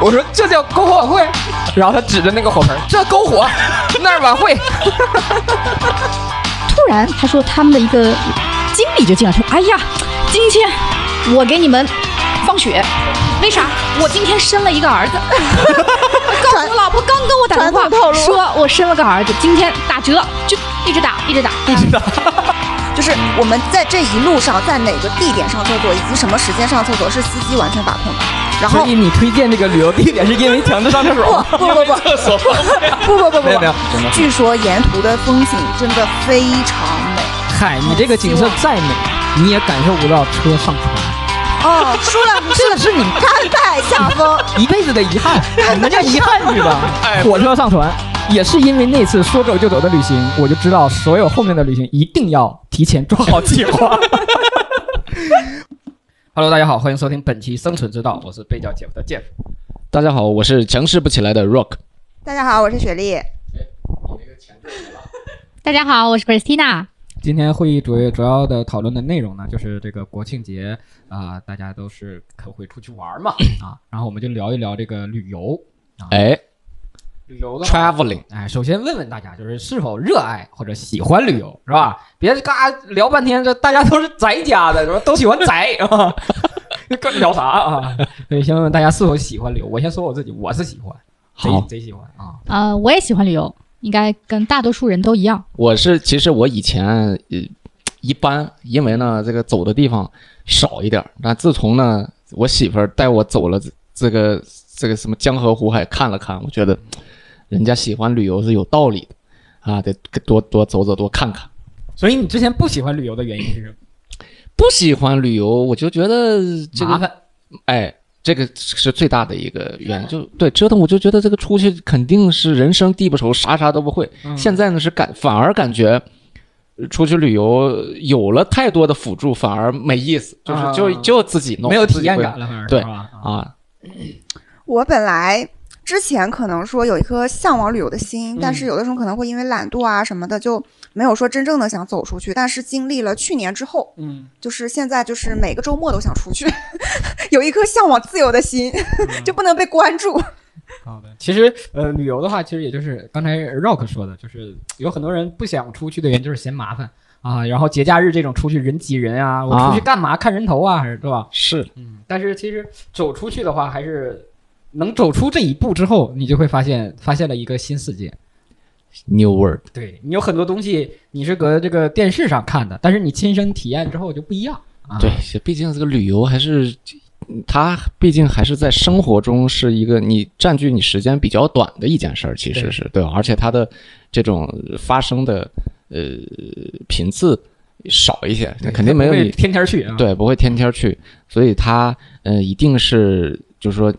我说这叫篝火晚会，然后他指着那个火盆，这篝火，那儿晚会。突然他说他们的一个经理就进来说：“哎呀，今天我给你们放血，为啥？我今天生了一个儿子。告诉我老婆刚跟我打电话说我生了个儿子，今天打折，就一直打，一直打，一直打。就是我们在这一路上，在哪个地点上厕所，以及什么时间上厕所，是司机完全把控的。然后所以你推荐这个旅游地点是因为强制上厕所吗？不 不不。不不不不没有没有，真的。据说沿途的风景真的非常美嗨，你这个景色再美，你也感受不到车上船，哦。输了这个是你甘拜下风，一辈子的遗憾，你们叫遗憾去吧哎。火车上船，也是因为那次说走就走的旅行，我就知道所有后面的旅行一定要提前做好计划。Hello，大家好，欢迎收听本期《生存之道》，我是被叫 Jeff 的 Jeff。大家好，我是强势不起来的 Rock。大家好，我是雪莉。大家好，我是 Christina。今天会议主要主要的讨论的内容呢，就是这个国庆节啊、大家都是可会出去玩嘛啊，然后我们就聊一聊这个旅游啊，哎旅游的，Traveling，哎，首先问问大家，就是是否热爱或者喜欢旅游，是吧？别嘎聊半天，这大家都是宅家的，是吧？都喜欢宅啊，跟聊啥啊？所以先问问大家是否喜欢旅游。我先说我自己，我是喜欢，好贼贼喜欢啊。呃，我也喜欢旅游，应该跟大多数人都一样。我是其实我以前呃一般，因为呢这个走的地方少一点儿，但自从呢我媳妇儿带我走了这这个这个什么江河湖海看了看，我觉得人家喜欢旅游是有道理的啊，得多多走走多看看。所以你之前不喜欢旅游的原因是什么？不喜欢旅游，我就觉得这个麻烦。哎，这个是最大的一个原因，就对折腾，我就觉得这个出去肯定是人生地不熟，啥啥都不会。嗯现在呢是感反而感觉呃出去旅游有了太多的辅助，反而没意思，就是、啊就就自己弄，没有体验感了，反而对啊。我本来之前可能说有一颗向往旅游的心，但是有的时候可能会因为懒惰啊什么的，就没有说真正的想走出去。但是经历了去年之后，嗯，就是现在就是每个周末都想出去，有一颗向往自由的心，就不能被关注。好的。其实呃，旅游的话，其实也就是刚才 Rock 说的，就是有很多人不想出去的原因就是嫌麻烦啊，然后节假日这种出去人挤人啊，我出去干嘛？看人头啊，还是对吧？是嗯，但是其实走出去的话，还是能走出这一步之后，你就会发现发现了一个新世界。New World，对你有很多东西你是搁这个电视上看的，但是你亲身体验之后就不一样啊。对，毕竟这个旅游还是。它毕竟还是在生活中是一个你占据你时间比较短的一件事儿，其实是对吧？而且它的这种发生的呃频次少一些，肯定没有你天天去啊。对，不会天天去，所以它呃一定是就是说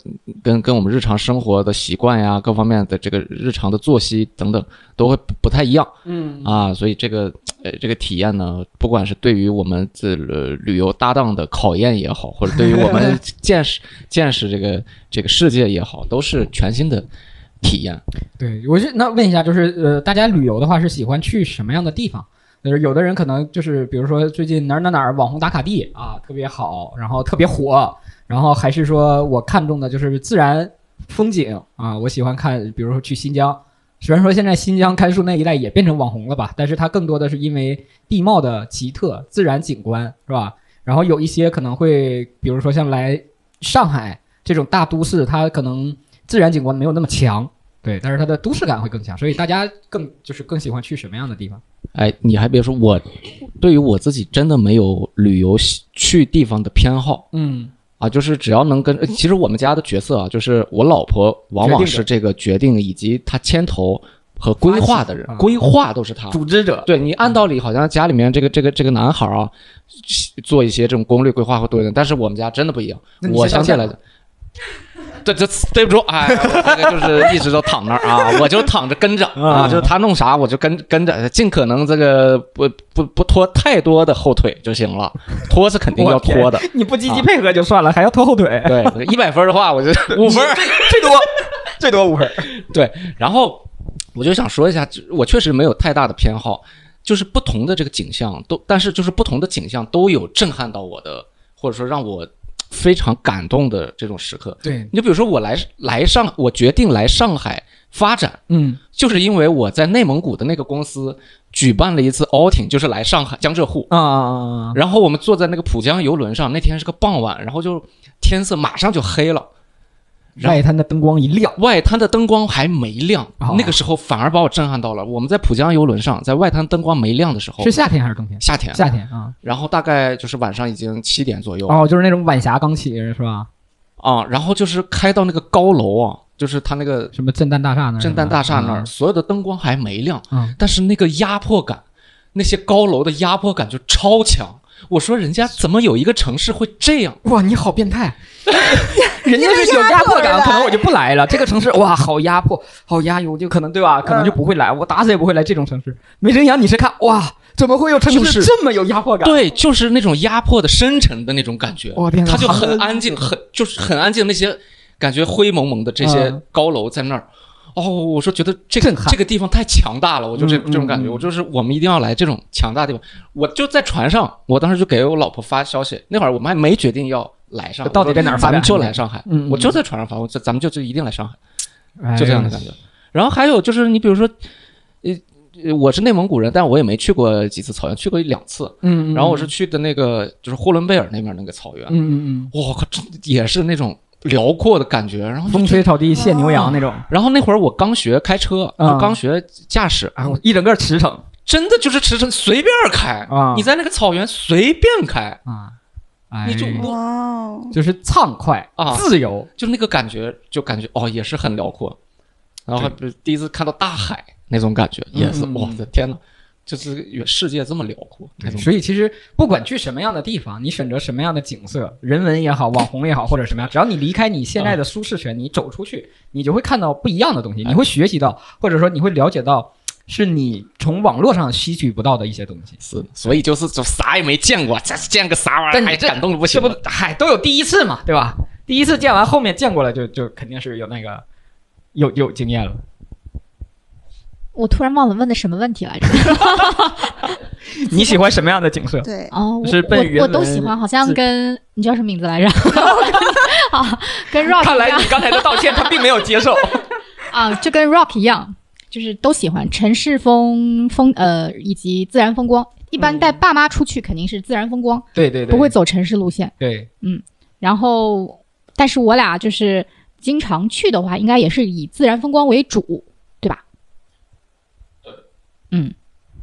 跟跟我们日常生活的习惯呀，各方面的这个日常的作息等等都会不不太一样嗯啊，所以这个呃这个体验呢，不管是对于我们这呃旅游搭档的考验也好，或者对于我们 见识见识这个这个世界也好，都是全新的体验。对，我是那问一下，就是呃，大家旅游的话是喜欢去什么样的地方？就是有的人可能就是比如说最近哪儿哪儿哪网红打卡地啊特别好，然后特别火，然后还是说我看中的就是自然风景啊，我喜欢看，比如说去新疆。虽然说现在新疆甘肃那一带也变成网红了吧，但是它更多的是因为地貌的奇特、自然景观，是吧？然后有一些可能会，比如说像来上海这种大都市，它可能自然景观没有那么强，对，但是它的都市感会更强，所以大家更就是更喜欢去什么样的地方？哎，你还别说，我对于我自己真的没有旅游去地方的偏好嗯啊，就是只要能跟，呃其实我们家的角色啊，就是我老婆往往是这个决定以及她牵头和规划的人规划都是他。组织者，对你按道理好像家里面这个这个这个男孩啊，做一些这种攻略规划会多一点，但是我们家真的不一样我相对来讲，对这对不住，哎，我这个就是 一直都躺那儿啊，我就躺着跟着啊，啊就是他弄啥我就跟跟着，尽可能这个不不不拖太多的后腿就行了，拖是肯定要拖的。你不积极配合就算了，还要拖后腿，对，一百分的话，我就 五分。最最多最多五分。对，然后我就想说一下，我确实没有太大的偏好，就是不同的这个景象都，但是就是不同的景象都有震撼到我的，或者说让我非常感动的这种时刻。对，你就比如说我来来上，我决定来上海发展，嗯就是因为我在内蒙古的那个公司举办了一次 outing，就是来上海江浙沪。啊啊啊啊！然后我们坐在那个浦江游轮上，那天是个傍晚，然后就天色马上就黑了，外滩的灯光一亮，外滩的灯光还没亮，哦那个时候反而把我震撼到了。我们在浦江游轮上，在外滩灯光没亮的时候，是夏天还是冬天？夏天，夏天啊。然后大概就是晚上已经七点左右哦，就是那种晚霞刚起是吧？啊，然后就是开到那个高楼啊，就是它那个什么震旦大厦那儿？震旦大厦那儿，嗯所有的灯光还没亮，嗯但是那个压迫感，那些高楼的压迫感就超强。我说人家怎么有一个城市会这样？哇，你好变态！人家是有压迫感，可能我就不来了。这个城市哇，好压迫，好压抑，我就可能对吧？可能就不会来，我打死也不会来这种城市。没人养你是看哇，怎么会有城就是市这么有压迫感？对，就是那种压迫的深沉的那种感觉。我天哪它就很很安静，很就是很安静，那些感觉灰蒙蒙的这些嗯高楼在那儿。哦，我说觉得这个这个地方太强大了，我就这、嗯嗯这种感觉，嗯我就是我们一定要来这种强大的地方。我就在船上，我当时就给我老婆发消息，那会儿我们还没决定要来上海，到底在哪儿发咱们就来上海。嗯嗯我就在船上发，我咱咱们就就一定来上海。哎就这样的感觉。然后还有就是，你比如说，呃，呃我是内蒙古人，但我也没去过几次草原，去过一两次。嗯，嗯然后我是去的那个就是呼伦贝尔那边那个草原，嗯嗯我靠，真也是那种辽阔的感觉。然后风吹草低见牛羊那种。然后那会儿我刚学开车，刚学驾驶，啊，我一整个驰骋。真的就是驰骋随便开啊。你在那个草原随便开，啊，哎，你就哇哦，就是畅快啊。自由，就那个感觉，就感觉哦，也是很辽阔。然后第一次看到大海那种感觉，也是我的天呐，就是世界这么辽阔。所以其实不管去什么样的地方，你选择什么样的景色，人文也好，网红也好，或者什么样，只要你离开你现在的舒适圈，你走出去，你就会看到不一样的东西，你会学习到，或者说你会了解到，是你从网络上吸取不到的一些东西。是，所以就是就啥也没见过，这见个啥玩意儿，这感动的不行这不，嗨，都有第一次嘛，对吧？第一次见完，后面见过了就就肯定是有那个有有经验了。我突然忘了问的什么问题来着？你喜欢什么样的景色？对，哦，我是奔我我都喜欢，好像跟你叫什么名字来着？啊，跟 Rock 看来你刚才的道歉他并没有接受。啊，就跟 Rock 一样，就是都喜欢城市风风呃以及自然风光。一般带爸妈出去肯定是自然风光，对对对，不会走城市路线。对。嗯然后，但是我俩就是经常去的话，应该也是以自然风光为主？嗯，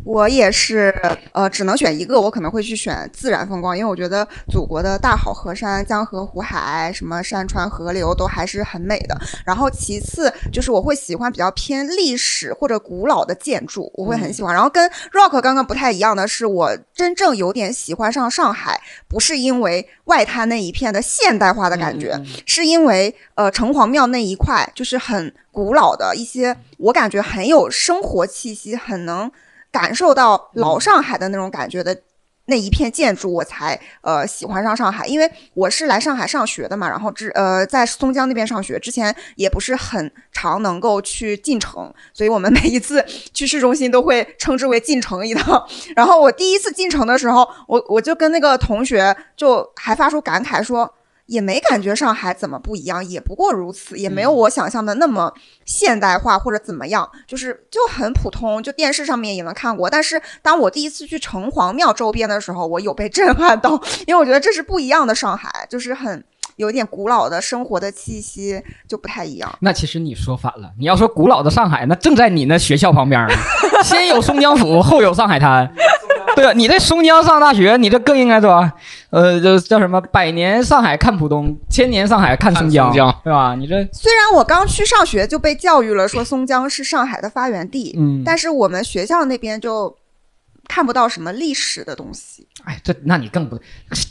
我也是，呃，只能选一个，我可能会去选自然风光，因为我觉得祖国的大好河山、江河湖海，什么山川河流都还是很美的。然后其次就是我会喜欢比较偏历史或者古老的建筑，我会很喜欢。然后跟 Rock 刚刚不太一样的是，我真正有点喜欢上上海，不是因为外滩那一片的现代化的感觉，是因为呃城隍庙那一块就是很古老的一些，我感觉很有生活气息，很能感受到老上海的那种感觉的。那一片建筑，我才呃喜欢上上海，因为我是来上海上学的嘛，然后之呃在松江那边上学，之前也不是很常能够去进城，所以我们每一次去市中心都会称之为进城一趟。然后我第一次进城的时候，我我就跟那个同学就还发出感慨说，也没感觉上海怎么不一样，也不过如此，也没有我想象的那么现代化或者怎么样，就是就很普通，就电视上面也能看过。但是当我第一次去城隍庙周边的时候，我有被震撼到，因为我觉得这是不一样的上海，就是很有一点古老的生活的气息，就不太一样。那其实你说反了，你要说古老的上海，那正在你那学校旁边呢，先有松江府，后有上海滩。对啊，你在松江上大学，你这更应该说，呃，这叫什么？百年上海看浦东，千年上海看松江，看松江对吧？你这虽然我刚去上学就被教育了，说松江是上海的发源地，嗯但是我们学校那边就看不到什么历史的东西。哎，这那你更不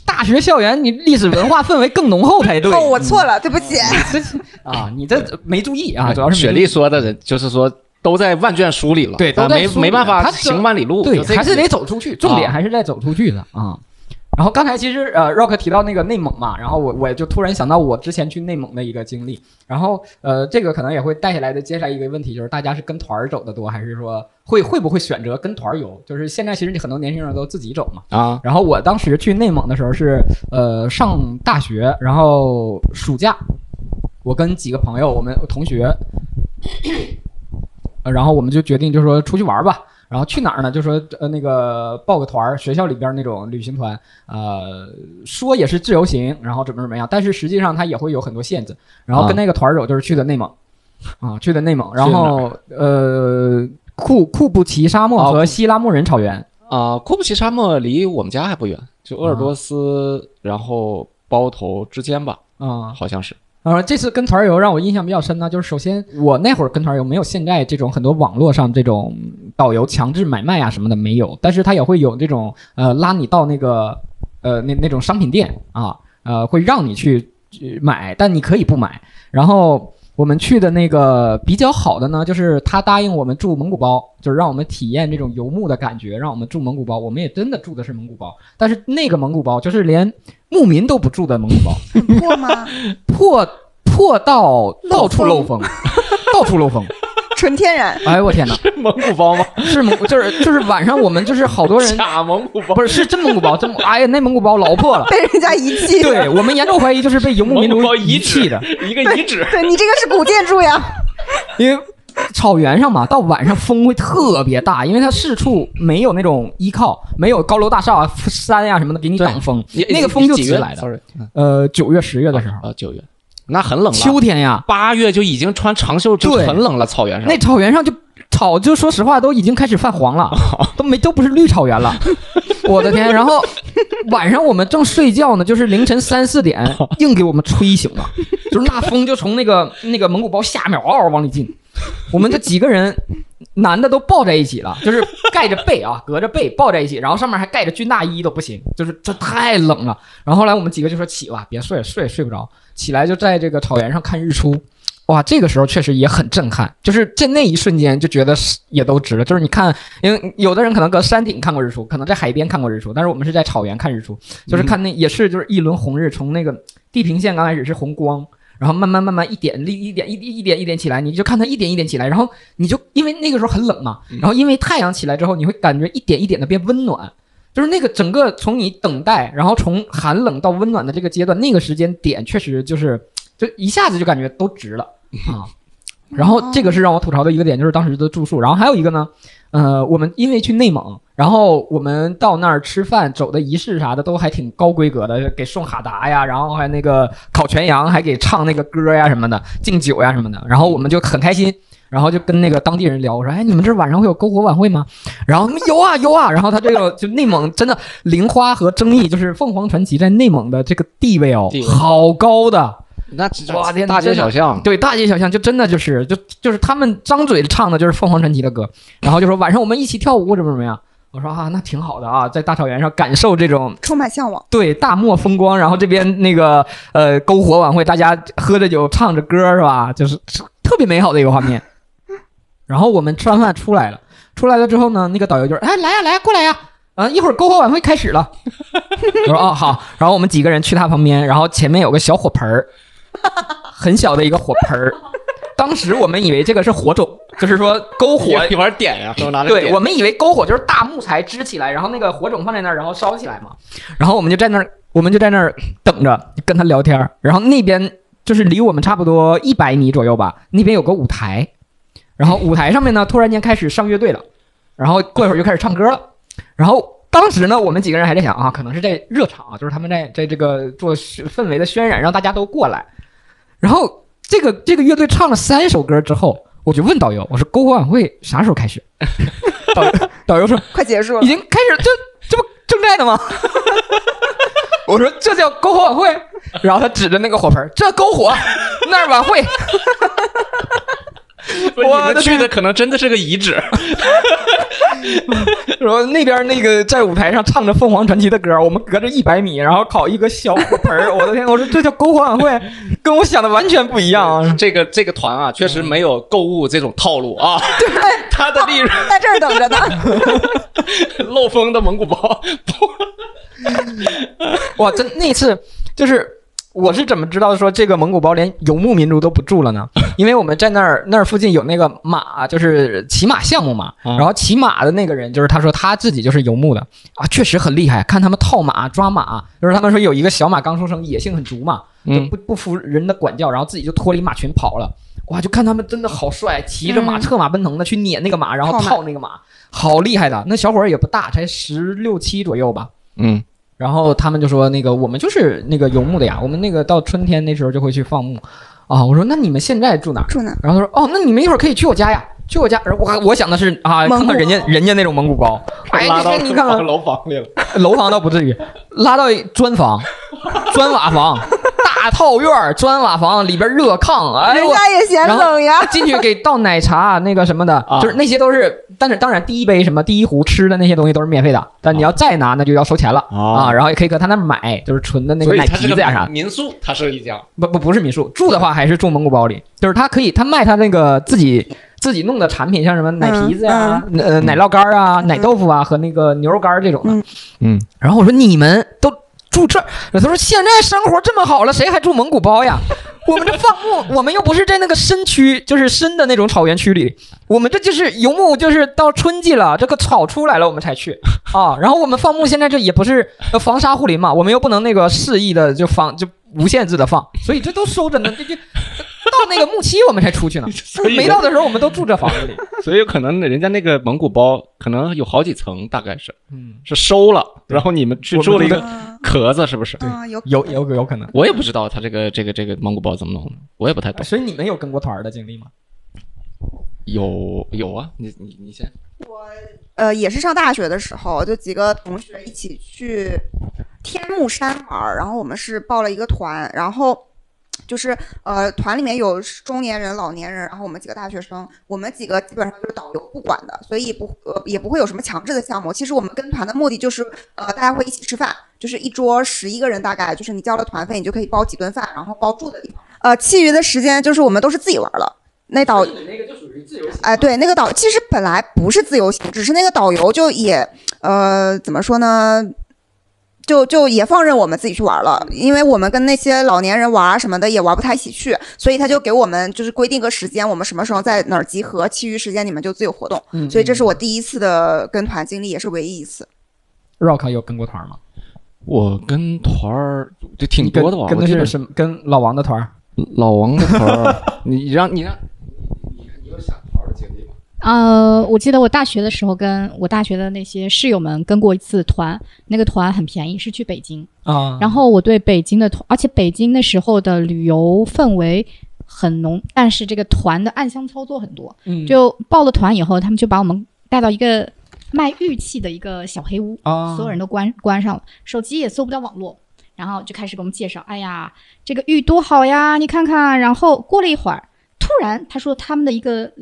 大学校园，你历史文化氛围更浓厚才对。哦，我错了，对不起。这啊，你这没注意啊，主要是雪莉说的人，就是说都在万卷书里了，对都啊没没办法他行万里路，对，还是得走出去，重点啊还是在走出去的啊。然后刚才其实呃，Rock 提到那个内蒙嘛，然后我我就突然想到我之前去内蒙的一个经历，然后呃，这个可能也会带下来的接下来一个问题就是大家是跟团儿走的多，还是说会会不会选择跟团儿游？就是现在其实你很多年轻人都自己走嘛。啊，然后我当时去内蒙的时候是呃上大学，然后暑假，我跟几个朋友，我们同学，呃然后我们就决定就说出去玩吧。然后去哪儿呢？就说呃那个报个团儿，学校里边那种旅行团，呃说也是自由行，然后怎么怎么样，但是实际上它也会有很多限制。然后跟啊那个团儿走就是去的内蒙，啊去的内蒙，然后呃库库布齐沙漠哦和西拉木仁草原。啊，库布齐沙漠离我们家还不远，就鄂尔多斯，然后包头之间吧，啊、好像是。呃，这次跟团游让我印象比较深呢，就是首先我那会儿跟团游没有现在这种很多网络上这种导游强制买卖啊什么的没有，但是他也会有这种呃拉你到那个呃那那种商品店啊，呃会让你去去买，但你可以不买。然后我们去的那个比较好的呢，就是他答应我们住蒙古包，就是让我们体验这种游牧的感觉，让我们住蒙古包。我们也真的住的是蒙古包，但是那个蒙古包就是连牧民都不住在蒙古包。破吗？破破到到处漏风，到处漏风。纯天然。哎呦我天哪，蒙古包吗？是蒙就是就是晚上我们就是好多人假蒙古包不是是真蒙古包，真蒙哎呀那蒙古包老破了。被人家遗弃。对我们严重怀疑就是被游牧民族遗弃的，一个遗址。对你这个是古建筑呀。因为草原上嘛，到晚上风会特别大，因为它四处没有那种依靠，没有高楼大厦、山呀、什么的给你挡风，那个风就几月直来的。呃，九月、十月的时候，啊，九月，那很冷了。秋天呀，八月就已经穿长袖，就很冷了。草原上那草原上就草，就说实话都已经开始泛黄了，都没都不是绿草原了。我的天！然后晚上我们正睡觉呢，就是凌晨三四点，硬给我们吹醒了，就是那风就从那个那个蒙古包下面嗷嗷往里进，我们这几个人。男的都抱在一起了，就是盖着被啊，隔着被抱在一起，然后上面还盖着军大衣都不行，就是这太冷了。然后后来我们几个就说起吧，别睡了，睡也睡不着，起来就在这个草原上看日出。哇，这个时候确实也很震撼，就是在那一瞬间就觉得也都值了。就是你看，因为有的人可能搁山顶看过日出，可能在海边看过日出，但是我们是在草原看日出，就是看那也是就是一轮红日从那个地平线刚开始是红光，然后慢慢慢慢一点一一点一一点一点起来，你就看它一点一点起来，然后你就因为那个时候很冷嘛，然后因为太阳起来之后，你会感觉一点一点的变温暖。就是那个整个从你等待，然后从寒冷到温暖的这个阶段，那个时间点确实就是，就一下子就感觉都值了 啊。然后这个是让我吐槽的一个点，就是当时的住宿。然后还有一个呢，呃，我们因为去内蒙，然后我们到那儿吃饭，走的仪式啥的都还挺高规格的，给送哈达呀，然后还那个烤全羊，还给唱那个歌呀什么的，敬酒呀什么的。然后我们就很开心，然后就跟那个当地人聊，我说，哎，你们这晚上会有篝火晚会吗？然后他们有啊有啊。然后他这个就内蒙真的玲花和争议，就是凤凰传奇在内蒙的这个地位哦好高的。那这哇天大街小巷，对，大街小巷就真的就是就就是他们张嘴唱的就是凤凰传奇的歌，然后就说晚上我们一起跳舞怎么怎么样。我说啊，那挺好的啊，在大草原上感受这种充满向往。对大漠风光，然后这边那个呃篝火晚会，大家喝着酒唱着歌是吧？就是特别美好的一个画面。然后我们吃完饭出来了，出来了之后呢，那个导游就说：“哎，来呀、来呀、过来呀、啊！一会儿篝火晚会开始了。”我说：“哦，好。”然后我们几个人去他旁边，然后前面有个小火盆儿，很小的一个火盆儿。当时我们以为这个是火种，就是说篝火一会儿点呀，对，我们以为篝火就是大木材支起来，然后那个火种放在那儿，然后烧起来嘛。然后我们就在那儿，我们就在那儿等着跟他聊天儿。然后那边就是离我们差不多一百米左右吧，那边有个舞台，然后舞台上面呢突然间开始上乐队了，然后过一会儿就开始唱歌了。然后当时呢，我们几个人还在想啊，可能是在热场啊，就是他们在在这个做氛围的渲染，让大家都过来。然后这个这个乐队唱了三首歌之后，我就问导游，我说篝火晚会啥时候开始？导游导游说快结束了已，经开始，这这不正在呢吗？我说这叫篝火晚会，然后他指着那个火盆，这篝火，那儿晚会。不是你们我去的可能真的是个遗址。然后那边那个在舞台上唱着凤凰传奇的歌，我们隔着一百米，然后烤一个小火盆儿。我的天！我说这叫篝火晚会，跟我想的完全不一样啊！这个这个团啊，确实没有购物这种套路啊。对，他的利润在这儿等着呢。漏风的蒙古包，哇，真那次就是我是怎么知道说这个蒙古包连游牧民族都不住了呢？因为我们在那儿那儿附近有那个马，就是骑马项目嘛。啊然后骑马的那个人就是他说他自己就是游牧的啊，确实很厉害。看他们套马抓马，就是他们说有一个小马刚出生，野性很足嘛，就嗯不不服人的管教，然后自己就脱离马群跑了。哇，就看他们真的好帅，骑着马嗯策马奔腾的去撵那个马，然后套那个马，好厉害的。那小伙儿也不大，才十六七左右吧。嗯，然后他们就说那个我们就是那个游牧的呀，我们那个到春天那时候就会去放牧啊。我说那你们现在住哪儿？住哪？然后他说哦，那你们一会儿可以去我家呀，去我家。然后我我想的是啊，看看人家人家那种蒙古包，哎，拉到你看你看看楼房里了。楼房倒不至于，拉到砖房、砖瓦房、大套院儿、砖瓦房里边热炕，哎人我。家也嫌然后冷呀。进去给倒奶茶那个什么的，啊就是那些都是，但是当然第一杯什么第一壶吃的那些东西都是免费的，但你要再拿那就要收钱了啊啊。然后也可以搁他那儿买，就是纯的那个奶皮子呀啥的。民宿，他是一家。不不不是民宿，住的话还是住蒙古包里，就是他可以他卖他那个自己自己弄的产品，像什么奶皮子呀、呃奶酪干儿啊、奶豆腐啊和那个牛肉干儿这种的。嗯嗯，然后我说你们都住这儿，他说现在生活这么好了，谁还住蒙古包呀？我们这放牧，我们又不是在那个深区，就是深的那种草原区里，我们这就是游牧，就是到春季了，这个草出来了我们才去啊。然后我们放牧现在这也不是呃防沙护林嘛，我们又不能那个肆意的就防就无限制的放，所以这都收着呢，这就到那个木期我们才出去 呢。没到的时候我们都住这房子里。所以有可能人家那个蒙古包可能有好几层，大概是嗯，是收了，然后你们去住住了一个嗯壳子，是不是？对，有有有有可能。我也不知道他这个这个这个蒙古包怎么弄的，我也不太懂。所以你们有跟过团儿的经历吗？有有啊，你你你先。我呃，也是上大学的时候，就几个同学一起去天目山玩儿，然后我们是报了一个团，然后就是呃团里面有中年人、老年人，然后我们几个大学生，我们几个基本上就是导游不管的，所以不呃也不会有什么强制的项目。其实我们跟团的目的就是呃大家会一起吃饭，就是一桌十一个人，大概就是你交了团费，你就可以包几顿饭，然后包住的地方。呃，其余的时间就是我们都是自己玩儿了。那导那个就属于自由行哎，对，那个导其实本来不是自由行，只是那个导游就也呃怎么说呢，就就也放任我们自己去玩了，因为我们跟那些老年人玩啊什么的也玩不太一起去，所以他就给我们就是规定个时间，我们什么时候在哪儿集合，其余时间你们就自由活动。嗯所以这是我第一次的跟团经历，也是唯一一次。Rock 有跟过团吗？我跟团儿就挺多的吧，跟的我记得是什么？跟老王的团儿？老王的团儿，你让你让你你有想团儿的经历吗？呃，我记得我大学的时候跟我大学的那些室友们跟过一次团，那个团很便宜，是去北京。啊然后我对北京的团，而且北京那时候的旅游氛围很浓，但是这个团的暗箱操作很多。嗯就报了团以后，他们就把我们带到一个卖玉器的一个小黑屋，啊，所有人都关关上了，手机也搜不到网络，然后就开始给我们介绍，哎呀，这个玉多好呀，你看看。然后过了一会儿，突然他说他们的一个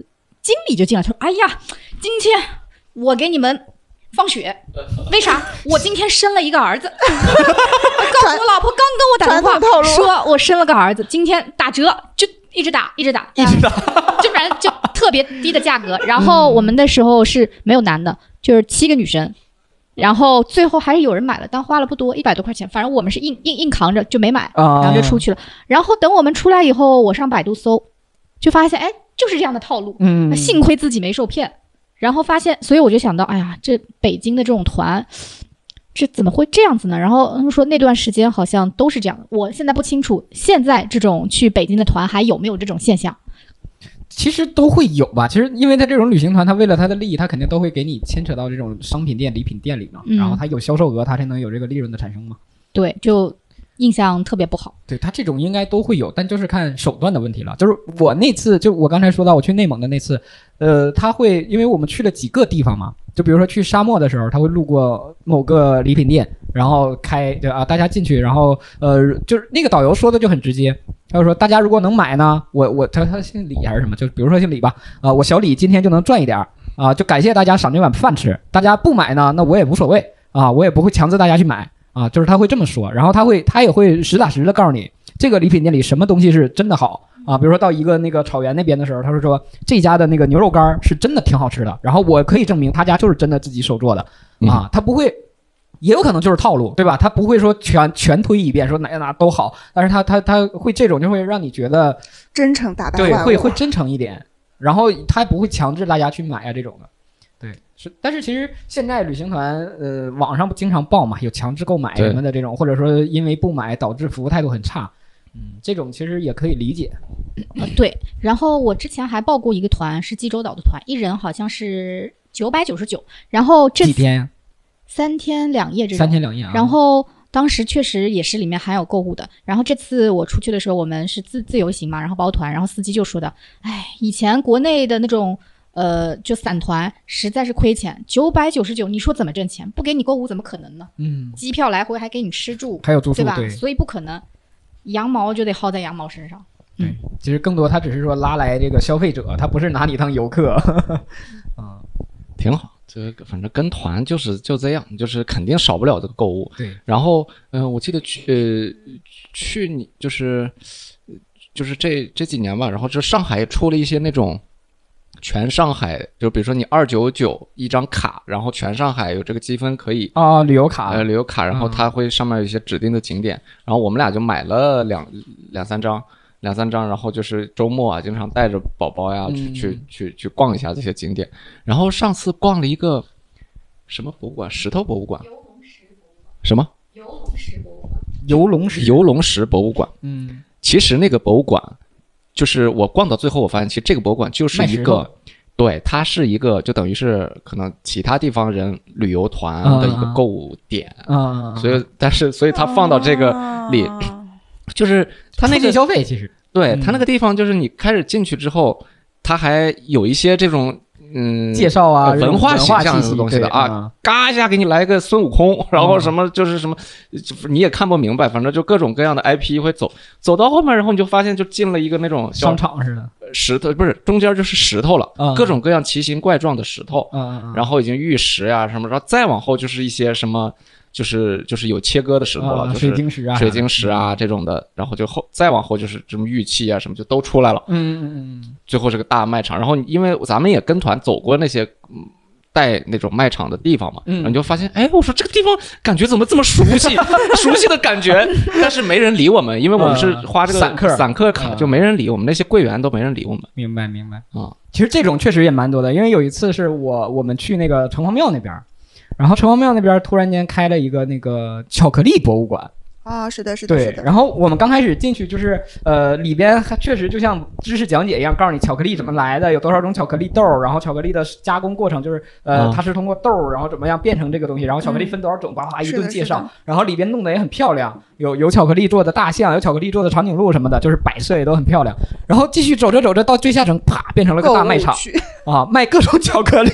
经理就进来，他说，哎呀，今天我给你们放血，为啥？我今天生了一个儿子，告诉我老婆刚跟我打电话说我生了个儿子，今天打折，就一直打，一直打，一直打，就反正就特别低的价格。然后我们那时候是没有男的，就是七个女生。然后最后还是有人买了，但花了不多，一百多块钱。反正我们是硬硬硬扛着就没买，啊，然后就出去了。然后等我们出来以后，我上百度搜，就发现哎，就是这样的套路。嗯，幸亏自己没受骗，然后发现，所以我就想到，哎呀，这北京的这种团，这怎么会这样子呢？然后他们说那段时间好像都是这样的，我现在不清楚现在这种去北京的团还有没有这种现象。其实都会有吧。其实因为他这种旅行团，他为了他的利益，他肯定都会给你牵扯到这种商品店、礼品店里嘛，嗯然后他有销售额，他才能有这个利润的产生嘛。对，就印象特别不好。对他这种应该都会有，但就是看手段的问题了。就是我那次，就我刚才说到我去内蒙的那次，呃，他会因为我们去了几个地方嘛，就比如说去沙漠的时候，他会路过某个礼品店，然后开对啊大家进去，然后呃就是那个导游说的就很直接，他就说大家如果能买呢，我我他他姓李还是什么，就比如说姓李吧，啊、我小李今天就能赚一点儿啊、就感谢大家赏这碗饭吃，大家不买呢，那我也无所谓啊，我也不会强制大家去买。啊，就是他会这么说，然后他会他也会实打实的告诉你，这个礼品店里什么东西是真的好啊。比如说到一个那个草原那边的时候，他会说这家的那个牛肉干儿是真的挺好吃的，然后我可以证明他家就是真的自己手做的啊，他不会。也有可能就是套路，对吧？他不会说全全推一遍，说哪哪都好，但是他他他会这种就会让你觉得真诚打败对，会会真诚一点，然后他不会强制大家去买啊这种的。对，是，但是其实现在旅行团，呃，网上不经常报嘛，有强制购买什么的这种，或者说因为不买导致服务态度很差，嗯，这种其实也可以理解。呃对，然后我之前还报过一个团，是济州岛的团，一人好像是九百九十九，然后这次几天呀？三天两夜这种，三天两夜啊。然后当时确实也是里面含有购物的。然后这次我出去的时候，我们是自自由行嘛，然后包团，然后司机就说的，哎，以前国内的那种。呃，就散团实在是亏钱，九百九十九，你说怎么挣钱？不给你购物怎么可能呢？嗯，机票来回还给你吃住，还有住宿对吧？对所以不可能，羊毛就得薅在羊毛身上。对，其实更多他只是说拉来这个消费者，他不是拿你当游客。啊，挺好。这个反正跟团就是就这样，就是肯定少不了这个购物。对，然后，嗯、我记得去呃去你就是就是这这几年吧，然后就上海出了一些那种全上海，就比如说你二九九一张卡，然后全上海有这个积分可以啊，旅游卡呃旅游卡，然后嗯它会上面有一些指定的景点，然后我们俩就买了两两三张。两三张，然后就是周末啊，经常带着宝宝呀，去嗯去去去逛一下这些景点。然后上次逛了一个什么博物馆？石头博物馆？什么？游龙石博物馆游龙石，游龙石博物馆。嗯，其实那个博物馆，就是我逛到最后，我发现其实这个博物馆就是一个对，它是一个就等于是可能其他地方人旅游团的一个购物点，啊，所以但是所以它放到这个里，就是它那个消费其实。对嗯。它那个地方，就是你开始进去之后，它还有一些这种嗯介绍啊，呃文化文形象的东西的啊，啊，嘎一下给你来个孙悟空，然后什么就是什么，就你也看不明白，反正就各种各样的 IP 会走，走到后面，然后你就发现就进了一个那种商场似的，石头，不是中间就是石头了，嗯各种各样奇形怪状的石头，然后已经玉石呀、什么，然后再往后就是一些什么，就是就是有切割的石头了，啊就是水晶石啊，水晶石啊这种的，然后就后再往后就是什么玉器啊什么就都出来了，嗯，嗯嗯嗯最后是个大卖场。然后因为咱们也跟团走过那些嗯带那种卖场的地方嘛，嗯然后你就发现，哎，我说这个地方感觉怎么这么熟悉，熟悉的感觉，但是没人理我们，因为我们是嗯花这个散客散客卡，嗯就没人理我们，那些柜员都没人理我们明白明白。啊。其实这种确实也蛮多的，因为有一次是我我们去那个城隍庙那边儿，然后城隍庙那边突然间开了一个那个巧克力博物馆，啊，是的，是的，对是，的。然后我们刚开始进去就是呃里边还确实就像知识讲解一样，告诉你巧克力怎么来的，有多少种巧克力豆儿，然后巧克力的加工过程就是呃、嗯它是通过豆儿然后怎么样变成这个东西，然后巧克力分多少种，叭叭一顿介绍，然后里边弄得也很漂亮，有有巧克力做的大象，有巧克力做的长颈鹿什么的，就是摆设也都很漂亮。然后继续走着走着到最下层，啪变成了个大卖场啊，卖各种巧克力。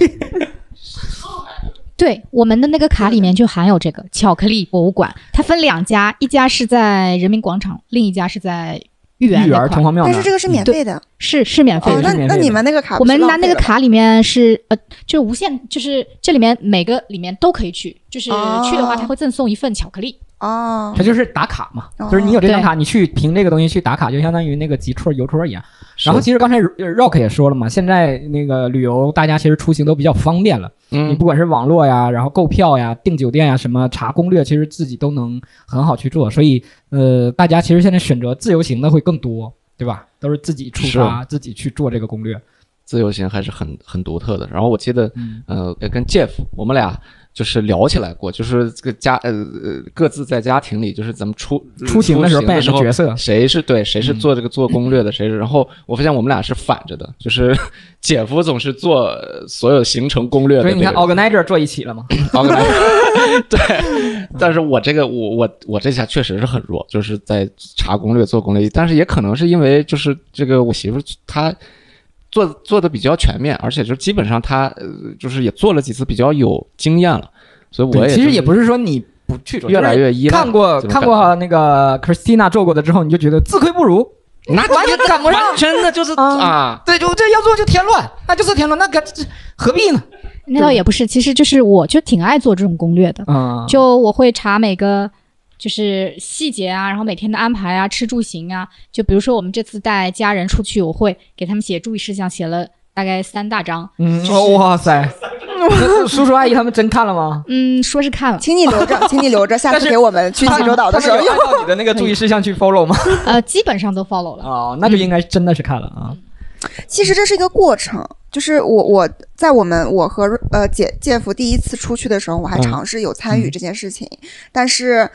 对，我们的那个卡里面就含有这个巧克力博物馆，它分两家，一家是在人民广场，另一家是在豫园玉园那块。儿城隍庙，但是这个是免费的。是是免费哦的。那那你们那个卡我们拿那个卡里面是呃，就无限，就是这里面每个里面都可以去，就是去的话，哦它会赠送一份巧克力。哦它就是打卡嘛，哦就是你有这张卡，你去凭这个东西去打卡，就相当于那个集戳邮戳一样。然后其实刚才 Rock 也说了嘛，现在那个旅游大家其实出行都比较方便了，嗯你嗯不管是网络呀，然后购票呀、订酒店呀，什么查攻略，其实自己都能很好去做。所以呃，大家其实现在选择自由行的会更多，对吧？都是自己出发，自己去做这个攻略。自由行还是很很独特的。然后我记得，嗯呃，跟 Jeff 我们俩就是聊起来过，就是这个家呃呃各自在家庭里，就是咱们出出行的时候扮演角色，谁是对谁是嗯做这个做攻略的，谁是。然后我发现我们俩是反着的，就是 姐夫总是做呃所有行程攻略的。所以你看 organizer 坐一起了吗？organizer 对，但是我这个我我我这下确实是很弱，就是在查攻略做攻略，但是也可能是因为就是这个我媳妇她做做的比较全面，而且就基本上他呃就是也做了几次比较有经验了，所以我，也就其实也不是说你不去，越来越依赖看过看过那个 Christina 做过的之后，你就觉得自愧不如，那完全赶不上真。的就是啊啊，对，就这要做就添乱，那就是添乱，那个这何必呢？那倒也不是，其实就是我就挺爱做这种攻略的，啊，就我会查每个就是细节啊，然后每天的安排啊，吃住行啊，就比如说我们这次带家人出去，我会给他们写注意事项，写了大概三大章。嗯，哇塞，叔叔阿姨他们真看了吗？嗯，说是看了，请你留着，请你留着，下次给我们去济州岛的时候他们有按照 你的那个注意事项去 follow 吗？呃，基本上都 follow 了。哦，那就应该真的是看了啊。其实这是一个过程，就是我我在我们我和呃姐姐夫第一次出去的时候，我还嗯尝试有参与这件事情，但是。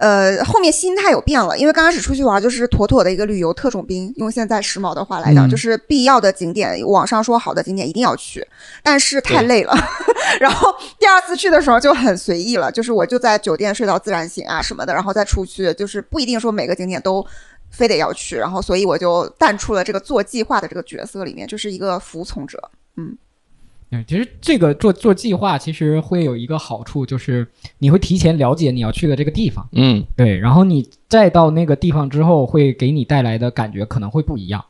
呃，后面心态有变了，因为刚开始出去玩就是妥妥的一个旅游特种兵，用现在时髦的话来讲，嗯就是必要的景点，网上说好的景点一定要去，但是太累了。然后第二次去的时候就很随意了，就是我就在酒店睡到自然醒啊什么的，然后再出去，就是不一定说每个景点都非得要去，然后所以我就淡出了这个做计划的这个角色里面，就是一个服从者。对，其实这个做做计划，其实会有一个好处，就是你会提前了解你要去的这个地方，嗯，对，然后你再到那个地方之后，会给你带来的感觉可能会不一样。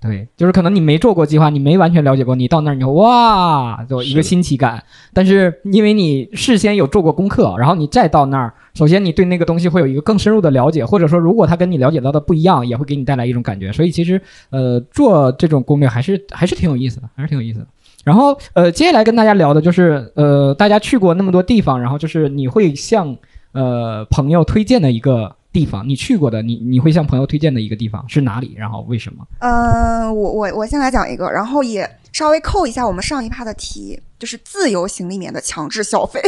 对，就是可能你没做过计划，你没完全了解过，你到那儿你就哇，就一个新奇感。但是因为你事先有做过功课，然后你再到那儿，首先你对那个东西会有一个更深入的了解，或者说如果它跟你了解到的不一样，也会给你带来一种感觉。所以其实呃，做这种攻略还是还是挺有意思的，还是挺有意思的。然后呃，接下来跟大家聊的就是呃，大家去过那么多地方，然后就是你会向呃朋友推荐的一个地方，你去过的，你你会向朋友推荐的一个地方是哪里？然后为什么？嗯、我我我先来讲一个，然后也稍微扣一下我们上一趴的题，就是自由行里面的强制消费。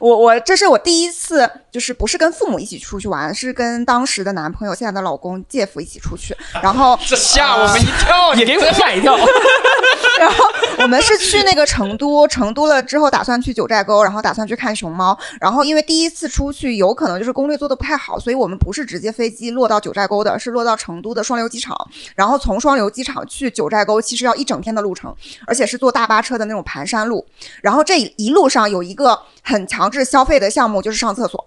我我这是我第一次，就是不是跟父母一起出去玩，是跟当时的男朋友，现在的老公介夫一起出去，然后 这吓我们一跳，也给我吓一跳。然后我们是去那个成都，成都了之后打算去九寨沟，然后打算去看熊猫。然后因为第一次出去，有可能就是攻略做的不太好，所以我们不是直接飞机落到九寨沟的，是落到成都的双流机场。然后从双流机场去九寨沟，其实要一整天的路程，而且是坐大巴车的那种盘山路。然后这一路上有一个很强制消费的项目，就是上厕所。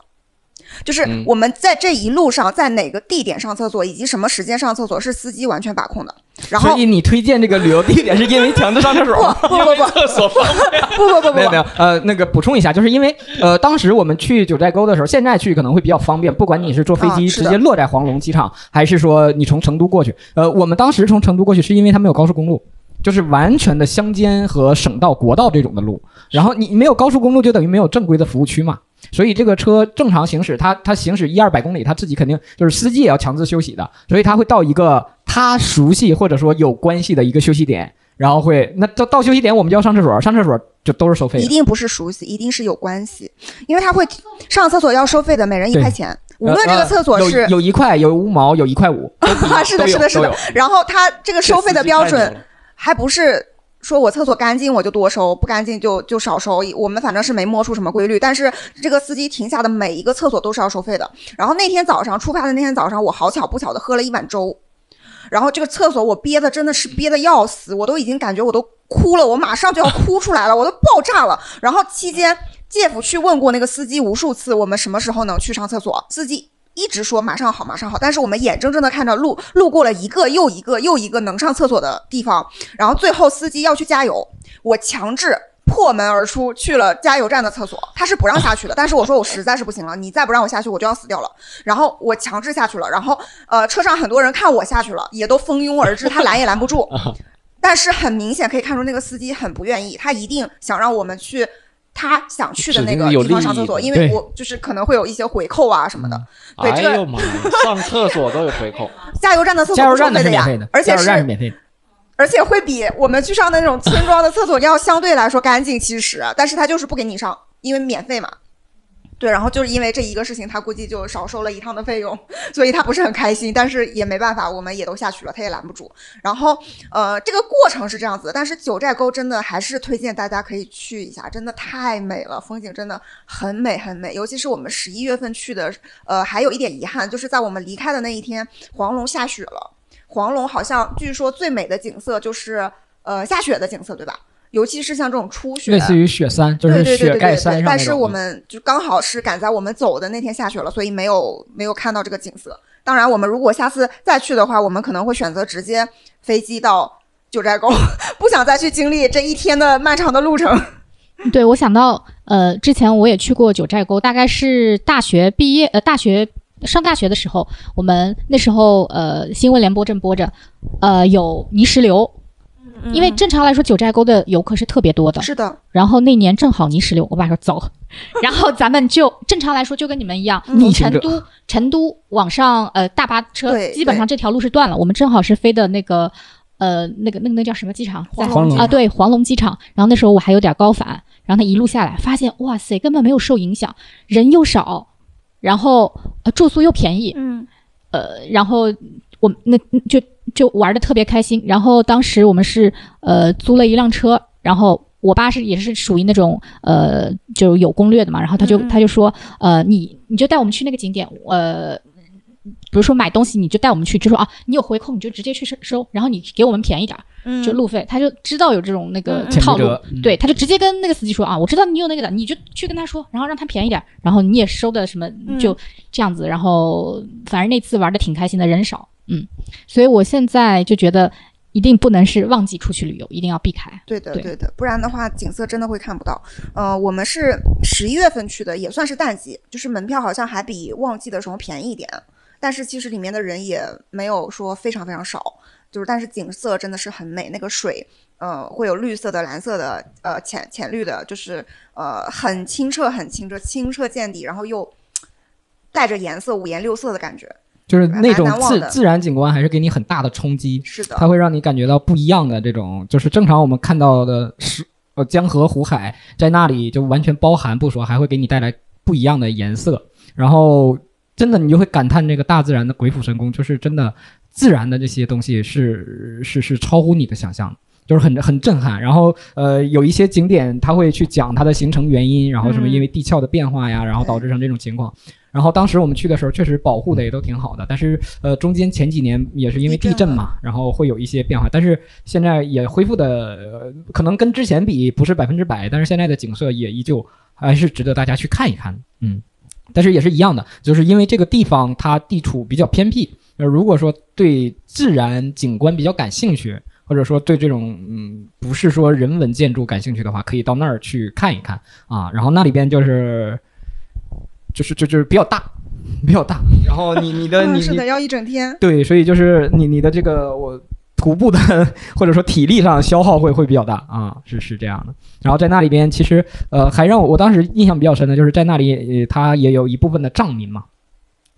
就是嗯我们在这一路上，在哪个地点上厕所，以及什么时间上厕所，是司机完全把控的。然后所以你推荐这个旅游地点是因为强制上厕所吗？不不不不厕所方便。不不不不没有没有，呃，那个补充一下，就是因为呃，当时我们去九寨沟的时候，现在去可能会比较方便，不管你是坐飞机直接落在黄龙机场，还是说你从成都过去。呃，我们当时从成都过去是因为它没有高速公路。就是完全的乡间和省道、国道这种的路，然后你没有高速公路，就等于没有正规的服务区嘛。所以这个车正常行驶，它它行驶一二百公里，它自己肯定就是司机也要强制休息的，所以他会到一个他熟悉或者说有关系的一个休息点，然后会那到到休息点我们就要上厕所，上厕所就都是收费的。一定不是熟悉，一定是有关系，因为他会上厕所要收费的，每人一块钱，无论这个厕所呃是有有一块，有五毛，有一块五，是的，是的，是的。然后它这个收费的标准还不是。说我厕所干净我就多收，不干净就就少收。我们反正是没摸出什么规律，但是这个司机停下的每一个厕所都是要收费的。然后那天早上出发的那天早上，我好巧不巧的喝了一碗粥，然后这个厕所我憋的真的是憋的要死，我都已经感觉我都哭了，我马上就要哭出来了，我都爆炸了。然后期间，姐夫去问过那个司机无数次，我们什么时候能去上厕所？司机一直说马上好，马上好，但是我们眼睁睁的看着路路过了一个又一个又一个能上厕所的地方，然后最后司机要去加油，我强制。破门而出，去了加油站的厕所，他是不让下去的。但是我说我实在是不行了，你再不让我下去，我就要死掉了。然后我强制下去了，然后呃，车上很多人看我下去了，也都蜂拥而至，他拦也拦不住。但是很明显可以看出，那个司机很不愿意，他一定想让我们去他想去的那个地方上厕所，因为我就是可能会有一些回扣啊什么的。对这个哎呦妈呀，上厕所都有回扣，加油站的厕所是免费的，，而且是是免费的。而且会比我们去上的那种村庄的厕所要相对来说干净，其实，但是他就是不给你上，因为免费嘛。对，然后就是因为这一个事情，他估计就少收了一趟的费用，所以他不是很开心，但是也没办法，我们也都下去了，他也拦不住。然后，呃，这个过程是这样子的，但是九寨沟真的还是推荐大家可以去一下，真的太美了，风景真的很美很美，尤其是我们十一月份去的，呃，还有一点遗憾，就是在我们离开的那一天，黄龙下雪了。黄龙好像据说最美的景色就是呃下雪的景色，对吧？尤其是像这种初雪，类似于雪山，就是对对对雪盖对对对。山上但是我们就刚好是赶在我们走的那天下雪了，所以没有没有看到这个景色。当然，我们如果下次再去的话，我们可能会选择直接飞机到九寨沟，不想再去经历这一天的漫长的路程。对，我想到，呃，之前我也去过九寨沟，大概是大学毕业，呃，大学上大学的时候，我们那时候呃，新闻联播正播着，呃，有泥石流，因为正常来说九寨沟的游客是特别多的，是的，然后那年正好泥石流，我爸说走，然后咱们就正常来说就跟你们一样，嗯。从逆行者成都成都往上呃大巴车基本上这条路是断了，我们正好是飞的那个呃那个那个那叫什么机场？在黄龙啊，对，黄龙机场。然后那时候我还有点高反，然后他一路下来，发现哇塞，根本没有受影响，人又少，然后呃住宿又便宜，嗯，呃，然后我那就就玩的特别开心。然后当时我们是呃租了一辆车，然后我爸是也是属于那种呃就有攻略的嘛，然后他就他就说呃你你就带我们去那个景点，呃。比如说买东西，你就带我们去，就说啊，你有回扣你就直接去收收，然后你给我们便宜点儿，嗯。就路费，他就知道有这种那个套路，嗯。对，他就直接跟那个司机说啊，我知道你有那个的，你就去跟他说，然后让他便宜点儿，然后你也收的什么嗯就这样子，然后反正那次玩的挺开心的，人少，嗯，所以我现在就觉得一定不能是旺季出去旅游，一定要避开。对的，对。对的，不然的话景色真的会看不到。呃，我们是十一月份去的，也算是淡季，就是门票好像还比旺季的时候便宜一点，但是其实里面的人也没有说非常非常少，就是但是景色真的是很美，那个水。呃，会有绿色的、蓝色的、呃浅浅绿的，就是呃很清澈、很清澈、清澈见底，然后又带着颜色、五颜六色的感觉。就是那种自自然景观还是给你很大的冲击，是的，它会让你感觉到不一样的这种，就是正常我们看到的是呃江河湖海，在那里就完全包含不说，还会给你带来不一样的颜色，然后真的你就会感叹这个大自然的鬼斧神工，就是真的自然的这些东西是是是超乎你的想象的。就是很很震撼，然后呃有一些景点它会去讲它的形成原因，然后什么嗯因为地壳的变化呀，然后导致成这种情况。然后当时我们去的时候，确实保护的也都挺好的，但是呃中间前几年也是因为地震嘛，然后会有一些变化，但是现在也恢复的、呃、可能跟之前比不是百分之百，但是现在的景色也依旧还是值得大家去看一看，嗯。但是也是一样的，就是因为这个地方它地处比较偏僻，呃，如果说对自然景观比较感兴趣，或者说对这种嗯不是说人文建筑感兴趣的话，可以到那儿去看一看啊。然后那里边就是就是就就是比较大，比较大。然后你你的你是的，要一整天。对，所以就是你你的这个我徒步的或者说体力上消耗会会比较大啊，是是这样的。然后在那里边其实呃还让我我当时印象比较深的就是在那里呃也有一部分的藏民嘛，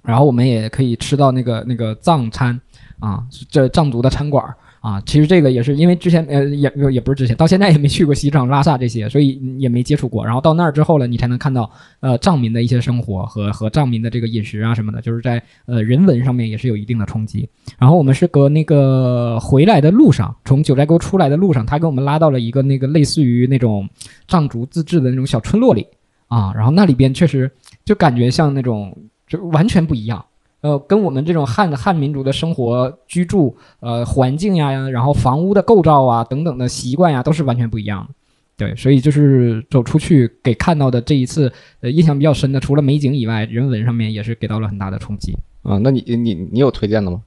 然后我们也可以吃到那个那个藏餐啊，这藏族的餐馆儿啊，其实这个也是因为之前呃也也不是之前，到现在也没去过西藏、拉萨这些，所以也没接触过。然后到那儿之后呢，你才能看到呃藏民的一些生活和和藏民的这个饮食啊什么的，就是在呃人文上面也是有一定的冲击。然后我们是隔那个回来的路上，从九寨沟出来的路上，他给我们拉到了一个那个类似于那种藏族自治的那种小村落里啊，然后那里边确实就感觉像那种就完全不一样。呃，跟我们这种汉汉民族的生活居住呃环境呀，然后房屋的构造啊等等的习惯呀，都是完全不一样的。对，所以就是走出去给看到的这一次，呃，印象比较深的，除了美景以外，人文上面也是给到了很大的冲击。啊，那你你你有推荐的吗？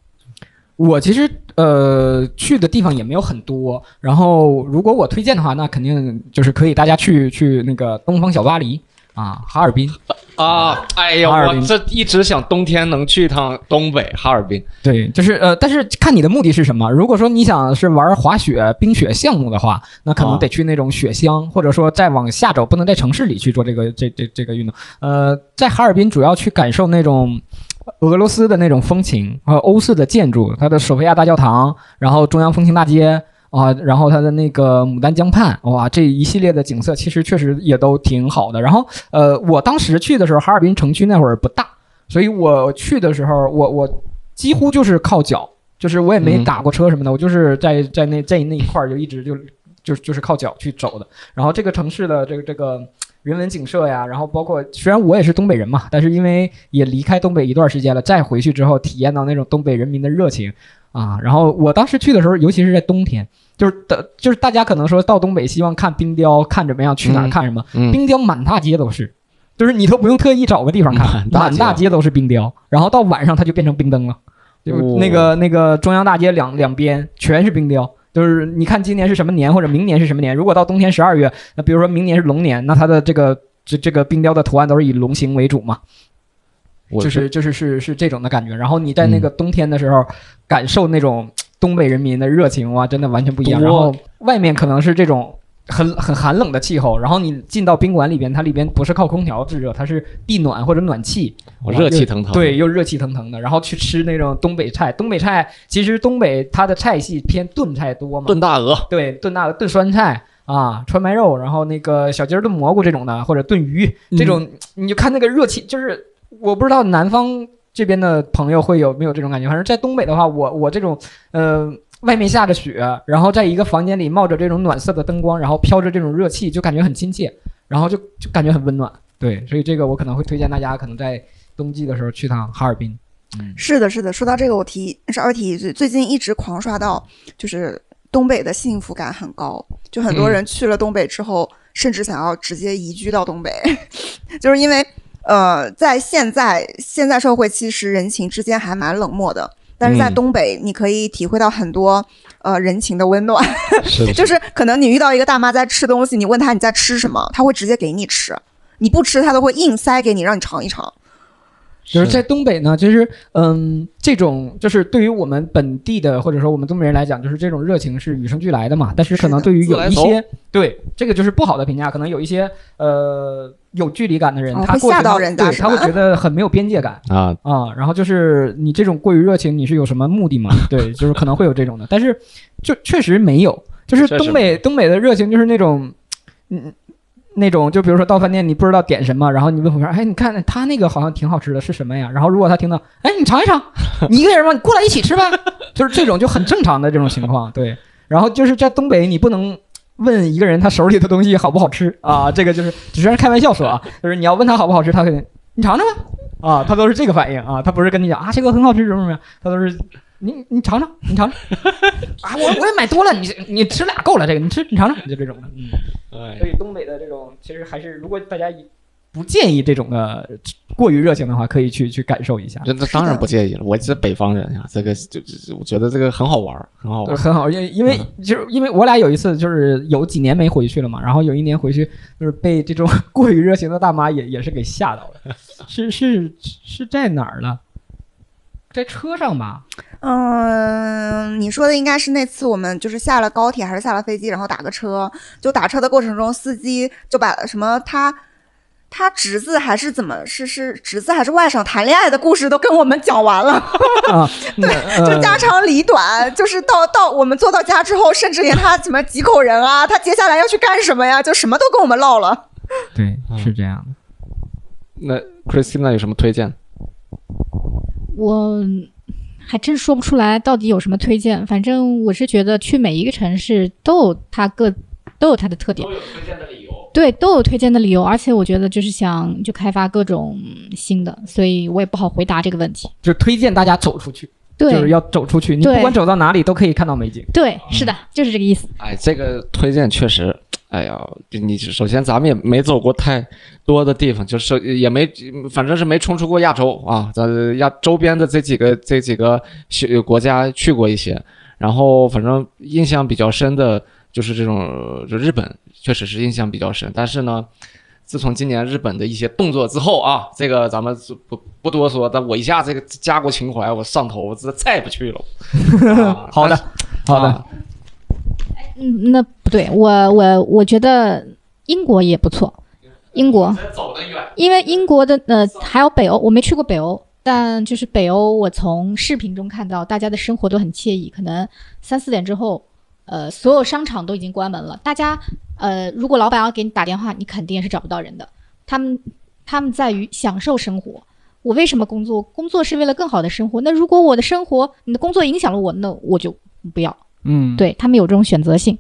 我其实呃去的地方也没有很多，然后如果我推荐的话，那肯定就是可以大家去去那个东方小巴黎啊，哈尔滨。啊，哎呀，我这一直想冬天能去一趟东北哈尔滨。对，就是呃，但是看你的目的是什么。如果说你想是玩滑雪、冰雪项目的话，那可能啊得去那种雪乡，或者说再往下走，不能在城市里去做这个这这这个运动。呃，在哈尔滨主要去感受那种俄罗斯的那种风情和欧式的建筑，它的索菲亚大教堂，然后中央风情大街。啊，然后它的那个牡丹江畔，哇，这一系列的景色其实确实也都挺好的。然后呃，我当时去的时候，哈尔滨城区那会儿不大，所以我去的时候，我我几乎就是靠脚，就是我也没嗯打过车什么的，我就是在在那在那一块儿就一直就就就是靠脚去走的。然后这个城市的这个这个人文景色呀，然后包括虽然我也是东北人嘛，但是因为也离开东北一段时间了，再回去之后体验到那种东北人民的热情啊。然后我当时去的时候，尤其是在冬天，就是的，就是大家可能说到东北希望看冰雕，看怎么样，去哪儿嗯看什么，嗯，冰雕满大街都是。就是你都不用特意找个地方看，满大街都是冰雕，然后到晚上它就变成冰灯了，就哦那个那个中央大街两两边全是冰雕，就是你看今年是什么年或者明年是什么年，如果到冬天十二月，那比如说明年是龙年，那它的这个这这个冰雕的图案都是以龙形为主嘛，我就是就是是是这种的感觉。然后你在那嗯个冬天的时候，感受那种东北人民的热情哇，真的完全不一样。然后外面可能是这种很很寒冷的气候，然后你进到宾馆里边，它里边不是靠空调制热，它是地暖或者暖气，我热气腾腾，对，又热气腾腾的。然后去吃那种东北菜，东北菜其实东北它的菜系偏炖菜多嘛，炖大鹅，对，炖大鹅炖酸菜啊，川白肉，然后那个小鸡儿炖蘑菇这种的，或者炖鱼这种，你就看那个热气，就是我不知道南方这边的朋友会有没有这种感觉，反正在东北的话，我我这种呃。外面下着雪，然后在一个房间里冒着这种暖色的灯光，然后飘着这种热气，就感觉很亲切，然后就就感觉很温暖。对，所以这个我可能会推荐大家，可能在冬季的时候去趟哈尔滨。嗯，是的，是的。说到这个，我提稍微提一句，最近一直狂刷到，就是东北的幸福感很高，就很多嗯人去了东北之后，甚至想要直接移居到东北，就是因为呃，在现在现在社会，其实人情之间还蛮冷漠的。但是在嗯东北，你可以体会到很多呃人情的温暖，是的，就是可能你遇到一个大妈在吃东西，你问她你在吃什么，她会直接给你吃，你不吃她都会硬塞给你，让你尝一尝。就是在东北呢，其实嗯，这种就是对于我们本地的或者说我们东北人来讲，就是这种热情是与生俱来的嘛。但是可能对于有一些对这个就是不好的评价，可能有一些呃有距离感的人，哦他吓到人家对他会觉得很没有边界感啊，啊。然后就是你这种过于热情，你是有什么目的吗？对，就是可能会有这种的，但是就确实没有，就是东北东北的热情就是那种嗯。那种就比如说到饭店你不知道点什么，然后你问服务员，哎，你看他那个好像挺好吃的，是什么呀？然后如果他听到，哎，你尝一尝，你一个人吗？你过来一起吃呗，就是这种就很正常的这种情况，对。然后就是在东北，你不能问一个人他手里的东西好不好吃。啊，这个就是只是开玩笑说啊，就是你要问他好不好吃，他肯定你尝尝吧，啊，他都是这个反应啊，他不是跟你讲啊这个很好吃什么什么，他都是你你尝尝，你尝尝，啊，我我也买多了，你你吃俩够了，这个你吃你尝尝，就这种的，嗯。哎。所以东北的这种，其实还是如果大家不建议这种的过于热情的话，可以去去感受一下，这这当然不介意了，我是北方人呀，这个就就我觉得这个很好玩儿，很好玩儿。很好，因因为就是因为我俩有一次就是有几年没回去了嘛，然后有一年回去就是被这种 过于热情的大妈也也是给吓到了，是是是在哪儿呢？在车上吧？嗯，你说的应该是那次我们就是下了高铁还是下了飞机，然后打个车，就打车的过程中，司机就把什么他他侄子还是怎么是是侄子还是外甥谈恋爱的故事都跟我们讲完了，啊，对，就家长里短，就是到到我们坐到家之后，甚至连他怎么几口人啊，他接下来要去干什么呀，就什么都跟我们唠了。对，是这样的。那 Christina 有什么推荐？我还真说不出来到底有什么推荐。反正我是觉得去每一个城市都有它各都有它的特点，有推荐的理由。对，都有推荐的理由。而且我觉得就是想就开发各种新的，所以我也不好回答这个问题。就推荐大家走出去，就是要走出去，你不管走到哪里都可以看到美景。对，是的，就是这个意思。哎，这个推荐确实，哎呀，你首先咱们也没走过太多的地方，就是也没，反正是没冲出过亚洲啊，咱亚周边的这几个这几个小国家去过一些，然后反正印象比较深的就是这种，就日本确实是印象比较深，但是呢。自从今年日本的一些动作之后啊，这个咱们不不多说，但我一下这个家国情怀我上头，我这再也不去了。啊 好的，好的，啊嗯，那不对，我我我觉得英国也不错，英国，走得远。因为英国的呃还有北欧，我没去过北欧，但就是北欧，我从视频中看到大家的生活都很惬意，可能三四点之后呃，所有商场都已经关门了，大家呃，如果老板要给你打电话，你肯定也是找不到人的。他们他们在于享受生活。我为什么工作？工作是为了更好的生活。那如果我的生活，你的工作影响了我，那我就不要。嗯，对他们有这种选择性。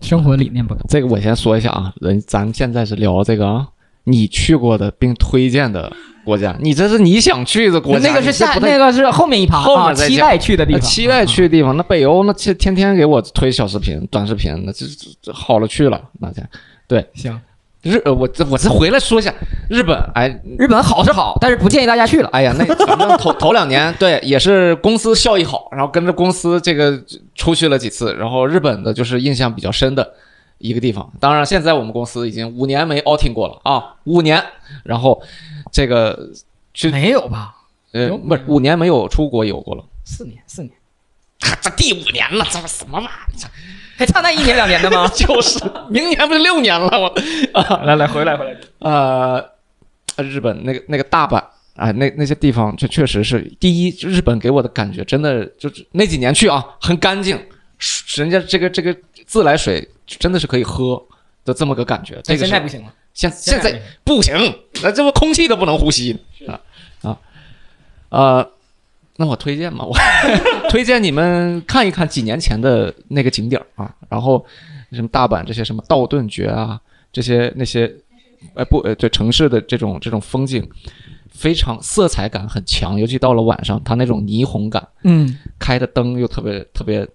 生活理念不同。这个我先说一下啊，人咱现在是聊这个啊，你去过的并推荐的国家，你这是你想去的国家，那个是下那个是后面一趴啊，后面再讲。期待去的地方，期待去的地方，那北欧那天天天给我推小视频、短视频，那这这这好了去了，那家对行。日呃我这我这回来说一下日本，哎日本好是好，但是不建议大家去了。哎呀，那反正头头两年对也是公司效益好，然后跟着公司这个出去了几次，然后日本的就是印象比较深的一个地方。当然现在我们公司已经五年没 outing 过了啊，五年，然后这个去没有吧？呃有不是五年没有出国游过了，四年，四年，这第五年了，这什么玩意儿？还差那一年两年的吗？就是明年不是六年了我啊，来来回来回来，呃，日本那个那个大阪啊，那那些地方，这确实是第一，日本给我的感觉真的就是那几年去啊，很干净，人家这个这个自来水真的是可以喝的这么个感觉。这个现在不行了。现现在不行，那这不空气都不能呼吸啊啊呃，那我推荐嘛，我 推荐你们看一看几年前的那个景点啊，然后什么大阪这些什么道顿崛啊，这些那些，哎不呃对城市的这种这种风景，非常色彩感很强，尤其到了晚上，它那种霓虹感，嗯，开的灯又特别特别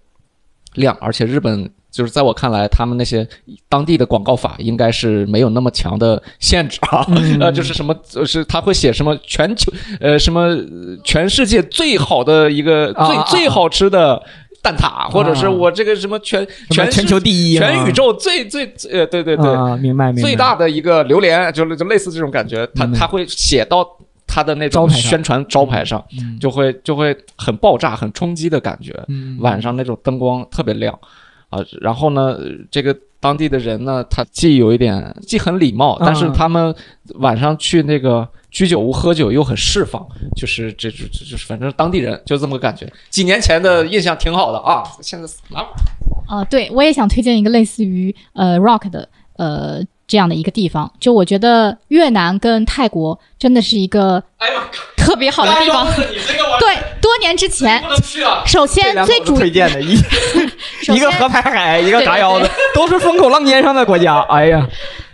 亮，而且日本就是在我看来，他们那些当地的广告法应该是没有那么强的限制啊，嗯。呃，就是什么，就是他会写什么全球呃什么呃全世界最好的一个最、啊啊。啊最好吃的蛋挞，或者是我这个什么全全全球第一啊。全宇宙最最呃对对对，啊，明白明白。最大的一个榴莲，就就类似这种感觉，他他会写到他的那种宣传招牌上，嗯。就会就会很爆炸、很冲击的感觉。嗯。晚上那种灯光特别亮啊，然后呢，呃这个当地的人呢，他既有一点既很礼貌，但是嗯他们晚上去那个居酒屋喝酒又很释放，就是这这这就是反正当地人就这么个感觉。几年前的印象挺好的啊，现在啊啊，对我也想推荐一个类似于呃 rock 的呃这样的一个地方，就我觉得越南跟泰国真的是一个特别好的地方。对，多年之前！首先最主推荐的一 一个河排海，一个对嘎腰子，都是风口浪尖上的国家。哎呀，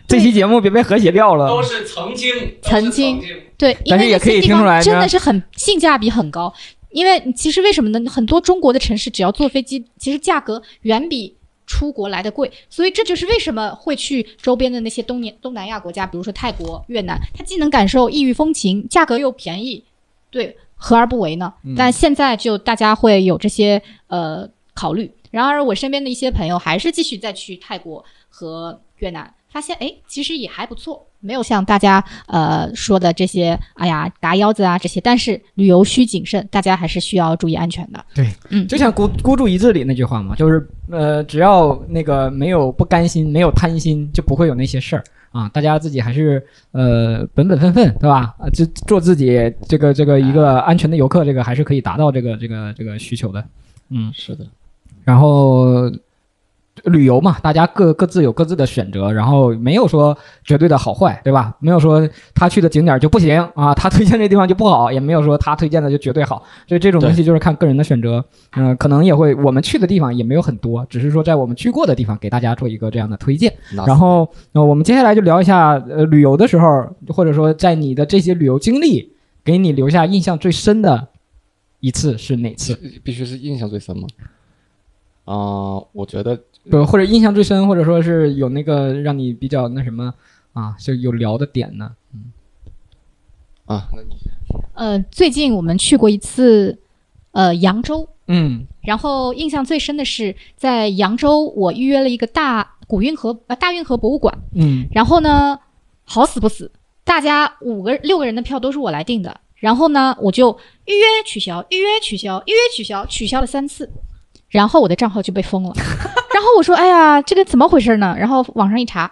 这期节目别被和谐掉了。都是曾经，曾经对，因为但是也可以听出来真的是很性价比很高。因为其实为什么呢？很多中国的城市只要坐飞机，其实价格远比出国来的贵，所以这就是为什么会去周边的那些东年东南亚国家，比如说泰国、越南，它既能感受异域风情，价格又便宜，对，何而不为呢？嗯但现在就大家会有这些呃考虑。然而，我身边的一些朋友还是继续再去泰国和越南，发现哎，其实也还不错，没有像大家呃说的这些，哎呀嘎腰子啊这些。但是旅游需谨慎，大家还是需要注意安全的。对，嗯，就像孤孤注一掷里那句话嘛，就是呃，只要那个没有不甘心，没有贪心，就不会有那些事儿啊。大家自己还是呃本本分分，对吧？啊，就做自己这个这个一个安全的游客，这个还是可以达到这个这个这个需求的。嗯，是的，然后旅游嘛，大家各各自有各自的选择，然后没有说绝对的好坏，对吧？没有说他去的景点就不行啊，他推荐这地方就不好，也没有说他推荐的就绝对好，所以这种东西就是看个人的选择。嗯、可能也会我们去的地方也没有很多，只是说在我们去过的地方给大家做一个这样的推荐。然后，呃，我们接下来就聊一下，呃，旅游的时候，或者说在你的这些旅游经历，给你留下印象最深的一次是哪次？必须是印象最深吗？啊、我觉得不，或者印象最深，或者说是有那个让你比较那什么啊，就有聊的点呢？嗯啊，那你呃，最近我们去过一次呃扬州，嗯然后印象最深的是在扬州，我预约了一个大古运河呃大运河博物馆。嗯然后呢，好死不死，大家五个六个人的票都是我来订的。然后呢，我就预约取消，预约取消，预约取消，取消了三次，然后我的账号就被封了。然后我说：“哎呀，这个怎么回事呢？”然后网上一查，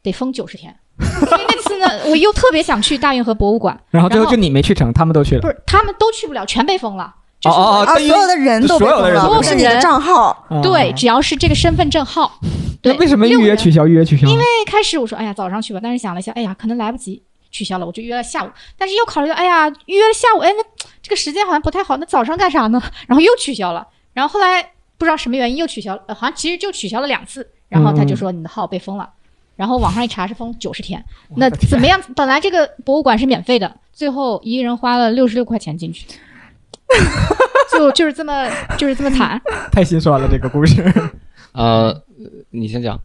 得封九十天。所以那次呢，我又特别想去大运河博物馆，然后最后就你没去成，他们都去了不。是他们都去不了，全被封了。就是哦哦哦啊，所有的人都被所有的人都封了，被封不是你的账号。啊对，只要是这个身份证号，对那为什么预约取消？预约取消？因为开始我说，哎呀，早上去吧，但是想了一下，哎呀，可能来不及，取消了，我就约了下午。但是又考虑到，哎呀，预约了下午，哎，那这个时间好像不太好，那早上干啥呢？然后又取消了。然后后来不知道什么原因又取消了，呃好像其实就取消了两次。然后他就说你的号被封了，然后网上一查是封九十天。那怎么样？本来这个博物馆是免费的，最后一个人花了六十六块钱进去，就就是这么就是这么惨。太心酸了，这个故事。呃，你先讲。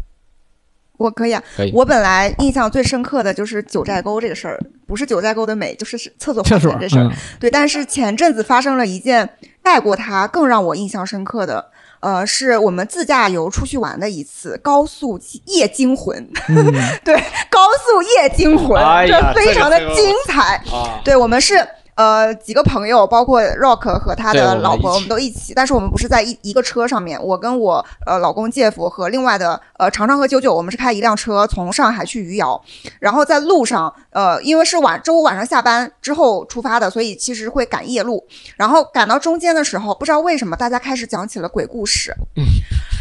我可以啊可以，我本来印象最深刻的就是九寨沟这个事儿，不是九寨沟的美，就是是厕所花厕所钱这事儿。嗯对，但是前阵子发生了一件带过它更让我印象深刻的，呃，是我们自驾游出去玩的一次高速夜惊魂，嗯 对，高速夜惊魂，哎这非常的这个精彩。啊，对我们是呃几个朋友，包括 Rock 和他的老婆，我们都一起，但是我们不是在一一个车上面。我跟我呃老公介夫和另外的呃常常和九九，我们是开一辆车从上海去余姚，然后在路上呃因为是晚周五晚上下班之后出发的，所以其实会赶夜路。然后赶到中间的时候，不知道为什么大家开始讲起了鬼故事，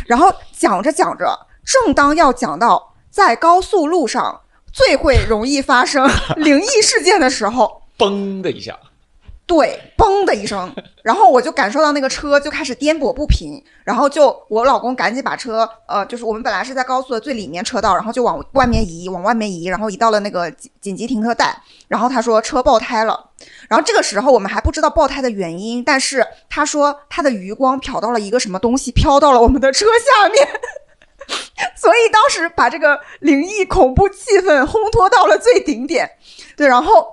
然后讲着讲着，正当要讲到在高速路上最会容易发生灵异事件的时候。嘣的一下，对，嘣的一声，然后我就感受到那个车就开始颠簸不平，然后就我老公赶紧把车，呃，就是我们本来是在高速的最里面车道，然后就往外面移，往外面移，然后移到了那个紧急停车带，然后他说车爆胎了，然后这个时候我们还不知道爆胎的原因，但是他说他的余光瞟到了一个什么东西，飘到了我们的车下面。所以当时把这个灵异恐怖气氛烘托到了最顶点，对，然后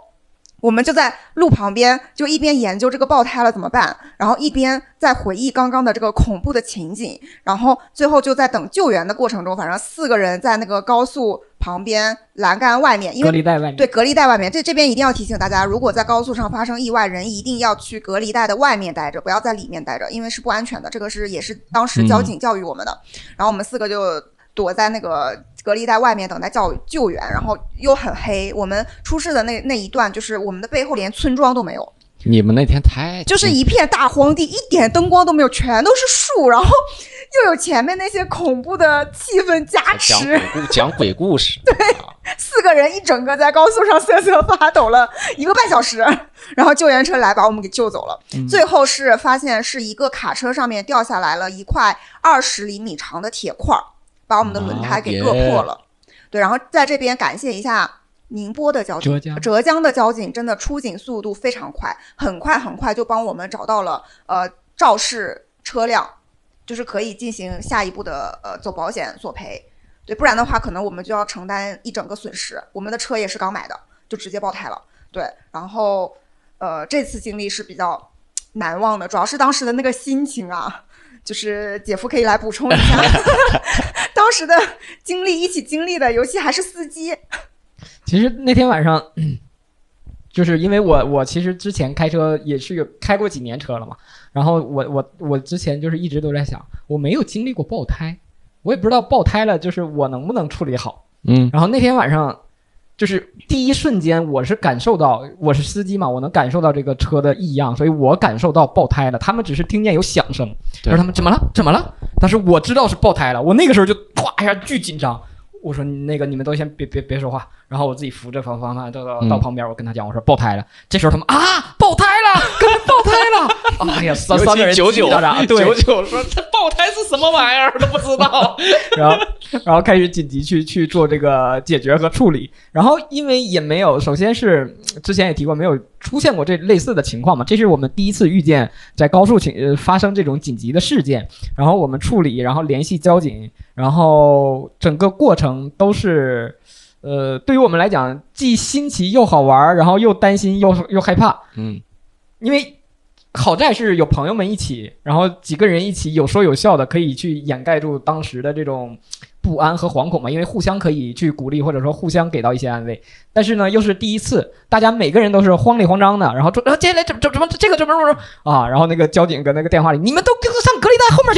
我们就在路旁边，就一边研究这个爆胎了怎么办，然后一边在回忆刚刚的这个恐怖的情景，然后最后就在等救援的过程中，反正四个人在那个高速旁边栏杆外面，因为隔离带外面。对，隔离带外面，这这边一定要提醒大家，如果在高速上发生意外，人一定要去隔离带的外面待着，不要在里面待着，因为是不安全的。这个是也是当时交警教育我们的。然后我们四个就躲在那个隔离在外面等待叫救援，然后又很黑。我们出事的那那一段，就是我们的背后连村庄都没有，你们那天太就是一片大荒地，一点灯光都没有，全都是树，然后又有前面那些恐怖的气氛加讲持。鬼故 讲鬼故事，对，四个人一整个在高速上瑟瑟发抖了一个半小时，然后救援车来把我们给救走了。最后是发现是一个卡车上面掉下来了一块二十厘米长的铁块儿，把我们的轮胎给硌破了。对，然后在这边感谢一下宁波的交警，浙江的交警真的出警速度非常快，很快很快就帮我们找到了呃肇事车辆，就是可以进行下一步的呃走保险索赔。对，不然的话，可能我们就要承担一整个损失。我们的车也是刚买的，就直接爆胎了。对，然后呃，这次经历是比较难忘的，主要是当时的那个心情啊，就是姐夫可以来补充一下 当时的 经历，一起经历的，尤其还是司机。其实那天晚上，就是因为我我其实之前开车也是有开过几年车了嘛，然后我我我之前就是一直都在想，我没有经历过爆胎，我也不知道爆胎了就是我能不能处理好。嗯，然后那天晚上，就是第一瞬间我是感受到我是司机嘛，我能感受到这个车的异样，所以我感受到爆胎了。他们只是听见有响声，对然后他们怎么了？怎么了？但是我知道是爆胎了，我那个时候就唰一下巨紧张。我说那个你们都先别别别说话，然后我自己扶着方方方到到嗯到旁边，我跟他讲，我说爆胎了。这时候他们啊爆胎了，刚才爆胎了！哎呀，三三个人九九九九说 这爆胎是什么玩意儿都不知道，然后然后开始紧急去去做这个解决和处理。然后因为也没有，首先是之前也提过，没有出现过这类似的情况嘛，这是我们第一次遇见在高速情呃发生这种紧急的事件，然后我们处理，然后联系交警，然后整个过程都是。呃，对于我们来讲，既新奇又好玩，然后又担心又又害怕，嗯，因为好在是有朋友们一起，然后几个人一起有说有笑的，可以去掩盖住当时的这种不安和惶恐嘛，因为互相可以去鼓励，或者说互相给到一些安慰。但是呢，又是第一次，大家每个人都是慌里慌张的，然后说啊，接下来怎么怎么怎么这个怎么怎么怎么啊，然后那个交警搁那个电话里，你们都给我上隔离带后面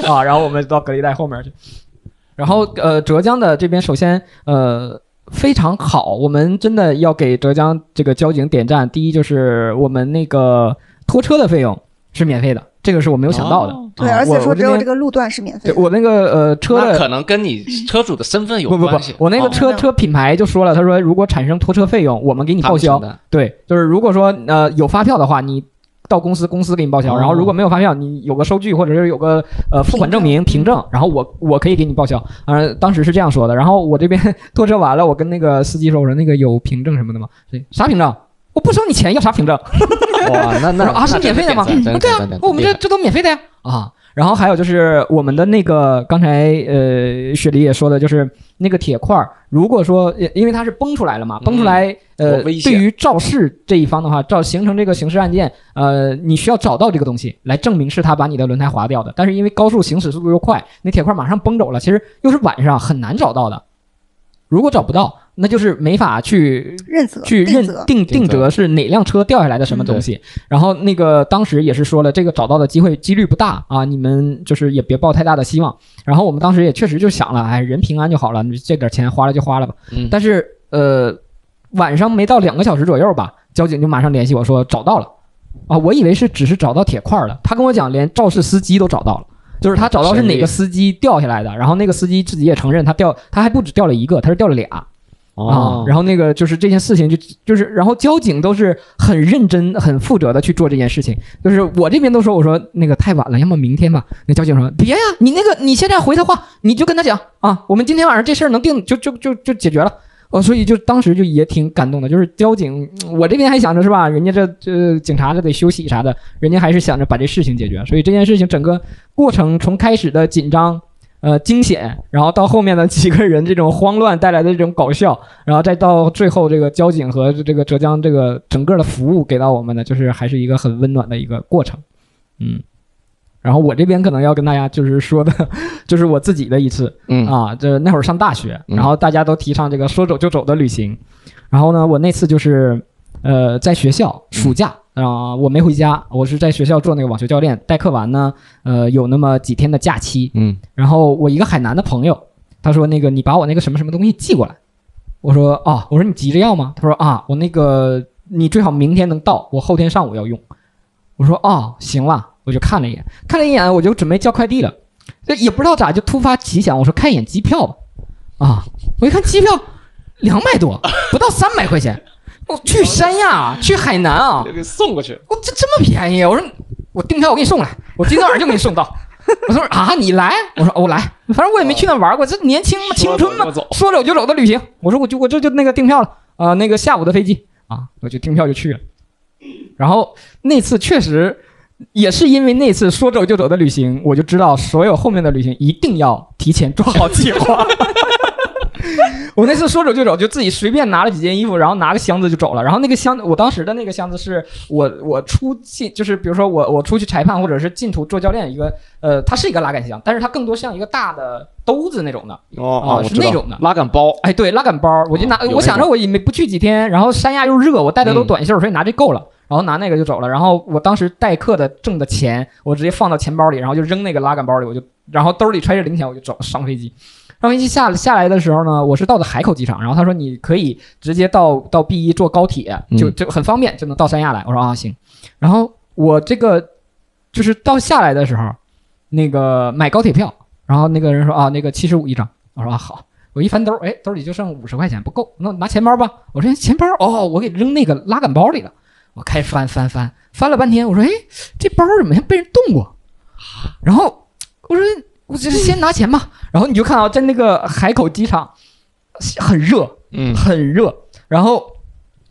去 啊，然后我们到隔离带后面去。然后呃，浙江的这边首先呃非常好，我们真的要给浙江这个交警点赞。第一就是我们那个拖车的费用是免费的，这个是我没有想到的。哦对，啊而且说只有这个路段是免费的。对我那个呃车的可能跟你车主的身份有不不不关系。，我那个哦车车品牌就说了，他说如果产生拖车费用，我们给你报销。对，就是如果说呃有发票的话，你到公司，公司给你报销；哦然后如果没有发票，你有个收据或者是有个呃付款证明凭证，然后我我可以给你报销。呃，当时是这样说的。然后我这边 拖车完了，我跟那个司机说，我说那个有凭证什么的吗？对，啥凭证？我不收你钱，要啥凭证？哇，那那说啊是免费的吗真对啊我们这这都免费的呀啊。然后还有就是我们的那个刚才呃雪梨也说的，就是那个铁块儿，如果说呃因为它是崩出来了嘛，崩出来呃对于肇事这一方的话，肇形成这个刑事案件，呃你需要找到这个东西来证明是他把你的轮胎划掉的。但是因为高速行驶速度又快，那铁块马上崩走了，其实又是晚上很难找到的。如果找不到，那就是没法去认责去认定定定责是哪辆车掉下来的什么东西。然后那个当时也是说了，这个找到的机会几率不大啊，你们就是也别抱太大的希望。然后我们当时也确实就想了，哎，人平安就好了，你这点钱花了就花了吧。嗯但是呃，晚上没到两个小时左右吧，交警就马上联系我说找到了。啊，我以为是只是找到铁块了，他跟我讲连肇事司机都找到了。就是他找到是哪个司机掉下来的，然后那个司机自己也承认他掉，他还不止掉了一个，他是掉了俩。啊，，然后那个就是这件事情就就是，然后交警都是很认真、很负责的去做这件事情。就是我这边都说，我说那个太晚了，要么明天吧。那交警说别呀，你那个你现在回他话，你就跟他讲啊，我们今天晚上这事儿能定，就就就就解决了。哦，所以就当时就也挺感动的，就是交警，我这边还想着是吧，人家这这警察这得休息啥的，人家还是想着把这事情解决。所以这件事情整个过程从开始的紧张。呃，惊险，然后到后面的几个人这种慌乱带来的这种搞笑，然后再到最后这个交警和这个浙江这个整个的服务给到我们的，就是还是一个很温暖的一个过程，嗯。然后我这边可能要跟大家就是说的，就是我自己的一次，嗯。啊，这那会儿上大学，嗯。然后大家都提倡这个说走就走的旅行，然后呢，我那次就是呃在学校暑假啊、我没回家，我是在学校做那个网球教练，代课完呢，呃有那么几天的假期，嗯。然后我一个海南的朋友，他说那个你把我那个什么什么东西寄过来，我说啊，我说你急着要吗？他说啊，我那个你最好明天能到，我后天上午要用。我说哦，行了，我就看了一眼，看了一眼，我就准备叫快递了，这也不知道咋就突发奇想，我说看一眼机票吧，啊，我一看机票两百多，不到三百块钱，我去三亚，去海南啊，给送过去。我这这么便宜？我说我订票我给你送来，我今天晚上就给你送到。我说啊，你来？我说我来，反正我也没去那玩过，这年轻嘛，青春嘛说走就走，说走就走的旅行。我说我就我这就那个订票了啊、那个下午的飞机啊，我就订票就去了。然后那次确实也是因为那次说走就走的旅行，我就知道所有后面的旅行一定要提前做好计划。我那次说走就走，就自己随便拿了几件衣服，然后拿个箱子就走了。然后那个箱子，我当时的那个箱子是我我出进，就是比如说我我出去裁判或者是进图做教练一个，呃，它是一个拉杆箱，但是它更多像一个大的兜子那种的。哦啊我知道是那种的拉杆包。哎，对，拉杆包，我就拿，哦我想着我也没不去几天，然后三亚又热，我带的都嗯短袖，所以拿这够了。然后拿那个就走了。然后我当时代课的挣的钱，我直接放到钱包里，然后就扔那个拉杆包里，我就然后兜里揣着零钱，我就走上飞机。上飞机下下来的时候呢，我是到的海口机场，然后他说你可以直接到到 B 一坐高铁，就嗯就很方便，就能到三亚来。我说啊行，然后我这个就是到下来的时候，那个买高铁票，然后那个人说啊那个七十五一张，我说啊好。我一翻兜，哎，兜里就剩五十块钱，不够，那拿钱包吧。我说钱包，哦，我给扔那个拉杆包里了。我开始翻翻翻，翻了半天，我说，哎，这包怎么像被人动过？然后我说，我只是先拿钱嘛。然后你就看啊在那个海口机场，很热，嗯。很热。然后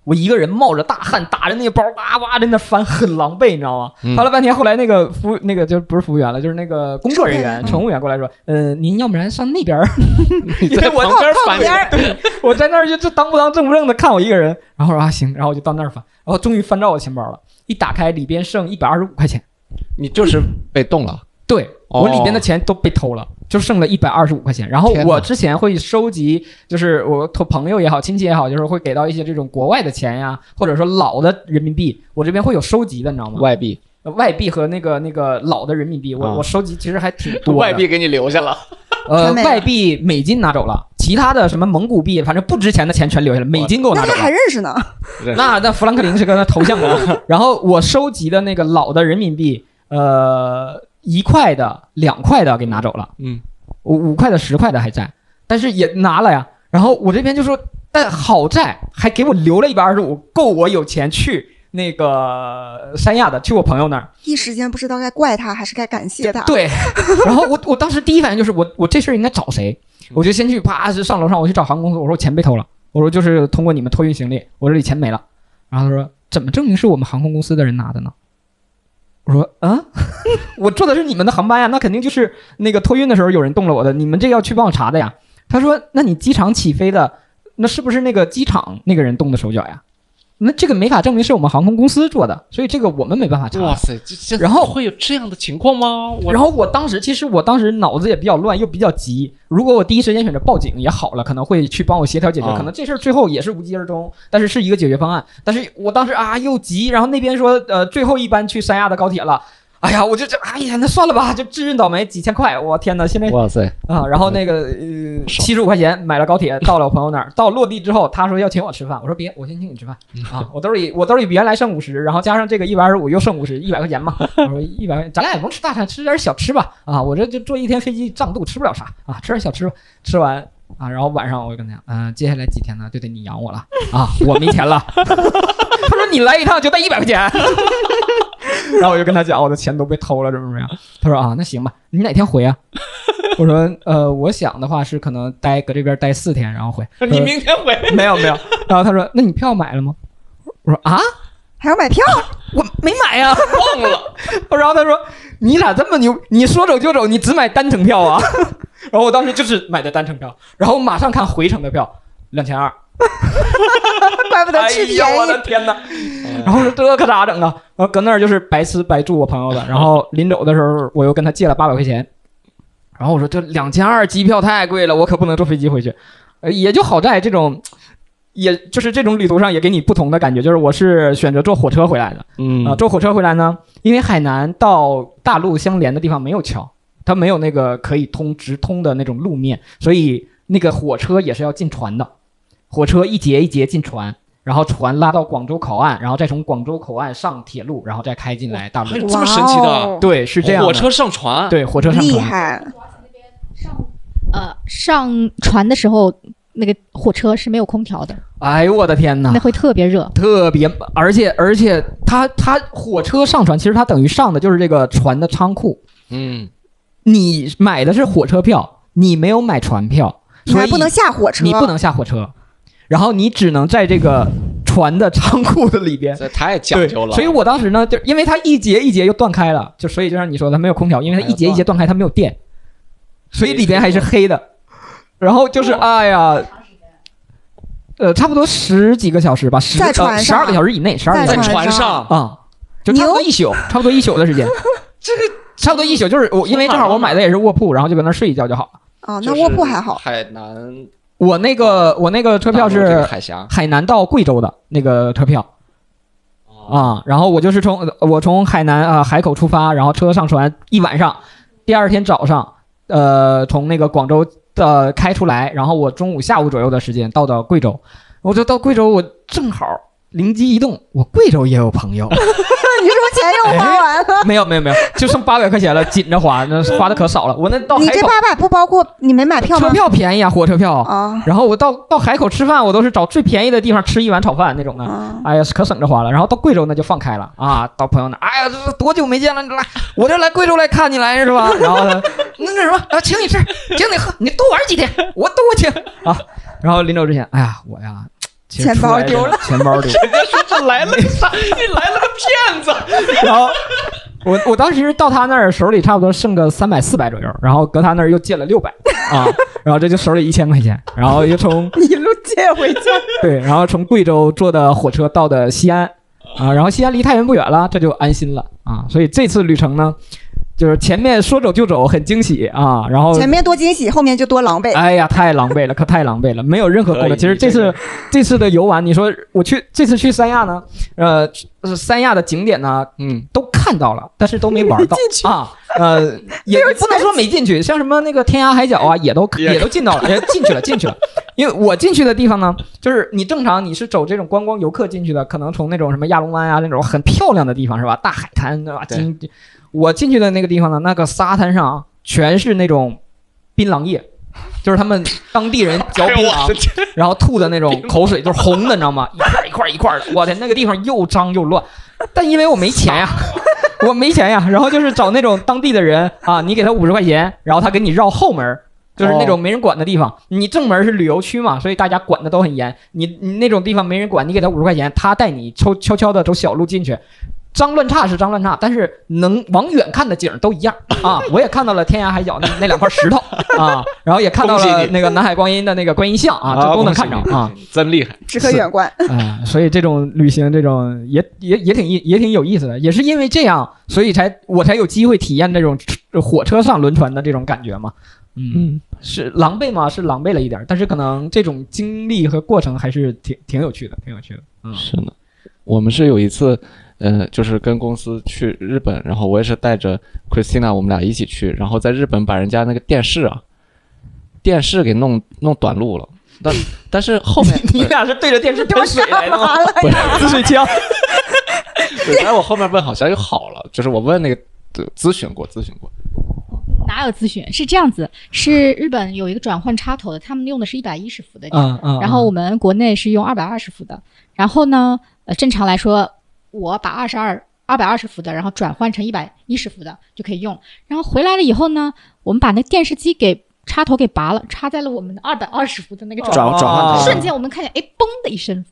我一个人冒着大汗，打着那个包，哇哇在那翻，很狼狈，你知道吗？嗯。翻了半天，后来那个服务那个就不是服务员了，就是那个工作人员、嗯。乘务员过来说，嗯，您要不然上那边儿，你在因为我旁边儿。对，我在那儿就这当不当正不正的看我一个人，然后说啊行，然后我就到那儿翻，然后终于翻到我钱包了，一打开里边剩一百二十五块钱，你就是被动了。对哦我里边的钱都被偷了，就剩了一百二十五块钱。然后我之前会收集，就是我托朋友也好，亲戚也好，就是会给到一些这种国外的钱呀，或者说老的人民币，我这边会有收集的，你知道吗？外币，呃外币和那个那个老的人民币，我、啊我收集其实还挺多。外币给你留下了。呃外币美金拿走了，其他的什么蒙古币，反正不值钱的钱全留下了，美金给我拿走了那他还。认识呢，认识那那富兰克林是跟他头像啊。然后我收集的那个老的人民币，呃，一块的、两块的给拿走了，嗯，五五块的、十块的还在，但是也拿了呀。然后我这边就说，但好在还给我留了一百二十五，够我有钱去那个三亚的，去我朋友那儿。一时间不知道该怪他还是该感谢他。，对，然后我我当时第一反应就是我我这事儿应该找谁？我就先去啪是上楼上，我去找航空公司，我说钱被偷了，我说就是通过你们托运行李，我这里钱没了。然后他说怎么证明是我们航空公司的人拿的呢？我说啊，我坐的是你们的航班呀，那肯定就是那个托运的时候有人动了我的，你们这要去帮我查的呀。他说那你机场起飞的，那是不是那个机场那个人动的手脚呀？那这个没法证明是我们航空公司做的，所以这个我们没办法查。哇塞，这这然后会有这样的情况吗？然后我当时其实我当时脑子也比较乱，又比较急。如果我第一时间选择报警也好了，可能会去帮我协调解决，啊可能这事儿最后也是无疾而终，但是是一个解决方案。但是我当时啊又急，然后那边说呃最后一班去三亚的高铁了。哎呀，我就这，哎呀，那算了吧，就自认倒霉，几千块，我天哪！现在哇塞，啊，然后那个呃七十五块钱买了高铁，到了我朋友那儿，到落地之后，他说要请我吃饭，我说别，我先请你吃饭。啊，我兜里我兜里比原来剩五十，然后加上这个一百二十五又剩五十，一百块钱嘛，我说一百块钱，咱俩也甭吃大餐，吃点小吃吧。啊，我这就坐一天飞机胀肚，吃不了啥。啊，吃点小吃吧，吃完。啊，然后晚上我就跟他讲，嗯、接下来几天呢，就得你养我了。啊，我没钱了。他说你来一趟就带一百块钱，然后我就跟他讲，我的钱都被偷了，怎么怎么样？他说啊，那行吧，你哪天回啊？我说呃，我想的话是可能待搁这边待四天，然后回。你明天回呃 没有没有？然后他说，那你票买了吗？我说啊，还要买票？我没买呀、忘了，然后他说：“你咋这么牛？你说走就走，你只买单程票啊？”然后我当时就是买的单程票，然后马上看回程的票，两千二。怪不得哎去便呀，我的宜。天哪！然后我说这可咋整啊？然后搁那儿就是白吃白住我朋友的，然后临走的时候我又跟他借了八百块钱，然后我说这两千二机票太贵了，我可不能坐飞机回去。呃，也就好在这种，也就是这种旅途上也给你不同的感觉，就是我是选择坐火车回来的。嗯啊，坐火车回来呢，因为海南到大陆相连的地方没有桥，它没有那个可以通直通的那种路面，所以那个火车也是要进船的，火车一节一节进船，然后船拉到广州口岸，然后再从广州口岸上铁路，然后再开进来大陆。还有这么神奇的对，是这样的。火车上船，对火车上船，厉害！呃，上船的时候那个火车是没有空调的，哎呦我的天哪那！会特别热。特别，而且而且它它火车上船，其实它等于上的就是这个船的仓库。嗯，你买的是火车票，你没有买船票，所以你还不能下火车，你不能下火车，然后你只能在这个船的仓库的里边。这太讲，究了。所以我当时呢，就因为它一节一节又断开了，就所以就像你说的，它没有空调，因为它一节一节断开，它没有电，所以里边还是黑的。然后就是哎呀，呃，差不多十几个小时吧，十在船十二个小时以内，十二个在小时船上船上啊，就差不多一宿，差不多一宿的时间。这个差不多一宿，就是我因为正好我买的也是卧铺，然后就搁那睡一觉就好了。哦，那卧铺还好。海南我那个我那个车票是海峡。海南到贵州的那个车票。啊，然后我就是从我从海南啊、海口出发，然后车上船一晚上，第二天早上呃从那个广州的开出来，然后我中午下午左右的时间到的贵州，我就到贵州，我正好灵机一动，我贵州也有朋友，你是不是钱又花完了？没有没有没有，就剩八百块钱了，紧着花，那花的可少了，我那到你海口这八百不包括你没买票吗车？票便宜啊，火车票。啊然后我到到海口吃饭，我都是找最便宜的地方吃一碗炒饭那种的。啊！哎呀，可省着花了。然后到贵州那就放开了啊，到朋友那，哎呀，这这多久没见了？你来，我这来贵州来看你来是吧？然后呢，那那什么，啊，请你吃，请你喝，你多玩几天，我都我请啊。然后临走之前，哎呀，我呀，钱包丢了，钱包丢了。人家说这来了个啥？你来了个骗子！然后我我当时到他那儿手里差不多剩个三百四百左右，然后搁他那儿又借了六百啊，然后这就手里一千块钱，然后又从一路借回去，对，然后从贵州坐的火车到的西安，啊，然后西安离太原不远了，这就安心了啊。所以这次旅程呢，就是前面说走就走，很惊喜啊，然后前面多惊喜，后面就多狼狈。哎呀，太狼狈了，可太狼狈了，没有任何功能。其实这次这次的游玩，你说我去这次去三亚呢，呃，呃三亚的景点呢嗯，都看到了，但是都没玩到 啊，呃，也也不能说没进去，像什么那个天涯海角啊，也都也都进到了，也进去了，进去了。因为我进去的地方呢，就是你正常你是走这种观光游客进去的，可能从那种什么亚龙湾啊那种很漂亮的地方是吧？大海滩对吧？对金，我进去的那个地方呢，那个沙滩上啊全是那种槟榔叶，就是他们当地人嚼槟榔，然后吐的那种口水，就是红的，你知道吗？一块一块一块儿的，我天，那个地方又脏又乱。但因为我没钱呀，我没钱呀，然后就是找那种当地的人啊，你给他五十块钱，然后他给你绕后门。就是那种没人管的地方，你正门是旅游区嘛，所以大家管的都很严。你你那种地方没人管，你给他五十块钱，他带你悄悄悄的走小路进去，脏乱差是脏乱差，但是能往远看的景儿都一样啊。我也看到了天涯海角那那两块石头啊，然后也看到了那个南海观音的那个观音像啊，这都能看着啊。，真厉害。只可远观。啊、所以这种旅行，这种也也也挺也挺有意思的，也是因为这样，所以才我才有机会体验这种火车上轮船的这种感觉嘛。嗯，是狼狈吗？是狼狈了一点儿，但是可能这种经历和过程还是挺挺有趣的，挺有趣的。嗯，是的，我们是有一次，呃，就是跟公司去日本，然后我也是带着 Christina，我们俩一起去，然后在日本把人家那个电视啊，电视给弄弄短路了。但但是后面你俩是对着电视喷水来的吗？完了呀！滋水枪。对，但是我后面问好像又好了，就是我问那个呃咨询过，咨询过，哪有咨询？是这样子，是日本有一个转换插头的，他们用的是一百一十伏的电，嗯嗯。然后我们国内是用二百二十伏的。然后呢，呃，正常来说，我把二十二、二百二十伏的，然后转换成一百一十伏的就可以用。然后回来了以后呢，我们把那电视机给插头给拔了，插在了我们的二百二十伏的那个转转转换瞬间我们看见，哎，嘣的一声，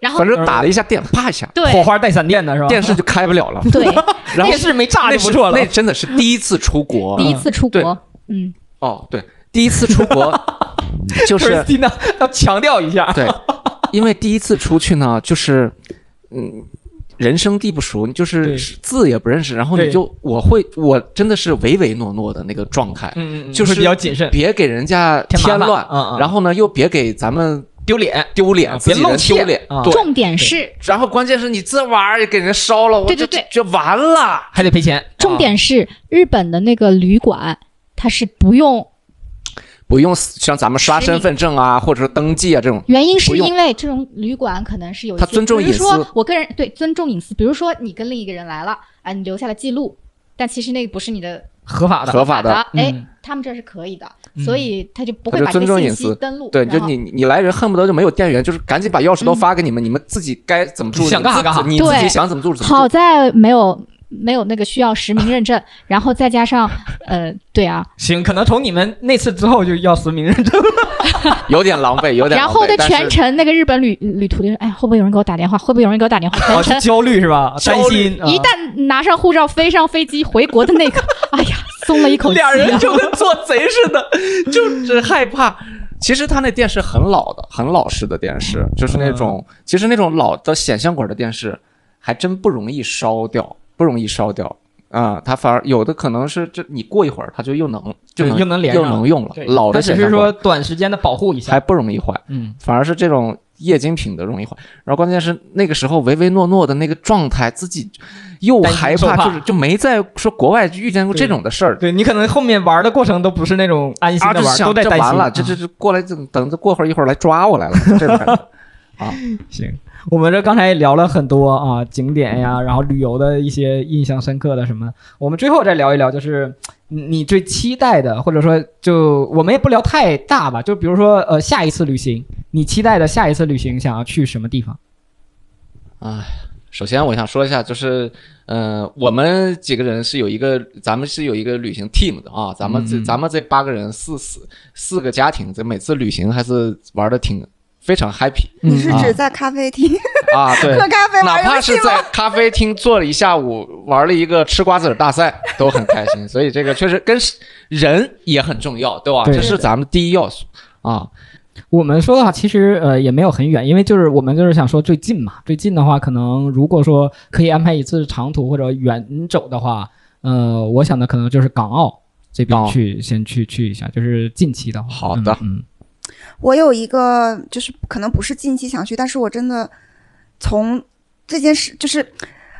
然后反正打了一下电，啪一下，对火花带闪电的是吧？电视就开不了了。对，然后电视没炸那就是不错了那。真的是第一次出国 第一次出国，嗯，哦，对，第一次出国 就是要强调一下，对，因为第一次出去呢，就是嗯，人生地不熟，你就是字也不认识，然后你就我会我真的是唯唯诺诺的那个状态，嗯嗯，就是会比较谨慎，别给人家添乱，嗯嗯。然后呢又别给咱们丢脸。丢脸，别露怯人丢脸。重点是然后关键是你这玩意儿给人烧了，我就对对对。就完了。还得赔钱。重点是日本的那个旅馆，它是不用，不用像咱们刷身份证啊，或者是登记啊这种，原因是因为这种旅馆可能是有一些它尊重比如隐私。说我个人对尊重隐私，比如说你跟另一个人来了，啊，你留下了记录，但其实那个不是你的合法的，合法的的，哎嗯，他们这是可以的，嗯所以他就不会把这个信尊重隐私。息登录。对，就你你来人恨不得就没有电源，就是赶紧把钥匙都发给你们，你们自己该怎么住想干啥干啥你自己想怎么住怎么好。在没有没有那个需要实名认证，然后再加上呃，对啊，行，可能从你们那次之后就要实名认证 了。有点狼狈，有点。然后的全程那个日本旅旅途的人，哎，会不会有人给我打电话？会不会有人给我打电话？全哦，程是焦虑是吧？担心。啊一旦拿上护照飞上飞机回国的那个，哎呀，松了一口气、啊。俩人就跟做贼似的，就只害怕。其实他那电视很老的，很老式的电视，就是那种，其实那种老的显像管的电视，还真不容易烧掉，不容易烧掉啊、它反而有的可能是这你过一会儿它就又能就能又能连又上能用了对，老的只是说短时间的保护一下还。不容易坏。嗯，反而是这种液晶屏的容易坏。然后关键是那个时候唯唯诺诺的那个状态，自己又害怕，就是就没在说国外遇见过这种的事儿。对你可能后面玩的过程都不是那种安心啊，的玩，都在担心。这完了，这啊这这过来，等等着过会儿一会儿来抓我来了，就这种感觉。行，我们这刚才也聊了很多啊景点呀，然后旅游的一些印象深刻的什么，我们最后再聊一聊，就是你你最期待的，或者说就我们也不聊太大吧，就比如说呃下一次旅行，你期待的下一次旅行想要去什么地方？哎，首先我想说一下，就是呃，我们几个人是有一个，咱们是有一个旅行 team 的啊，咱们这、嗯咱们这八个人四四四个家庭，这每次旅行还是玩的挺非常 happy 你是啊指在咖啡厅啊，对喝。咖啡哪？怕是在咖啡厅坐了一下午，玩了一个吃瓜子儿大赛，都很开心。所以这个确实跟人也很重要，对吧？对这是咱们第一要素啊。我们说的话，其实呃也没有很远，因为就是我们就是想说最近嘛，最近的话，可能如果说可以安排一次长途或者远走的话，呃，我想的可能就是港澳这边去，先去去一下，就是近期的话。好的嗯，我有一个，就是可能不是近期想去，但是我真的从这件事，就是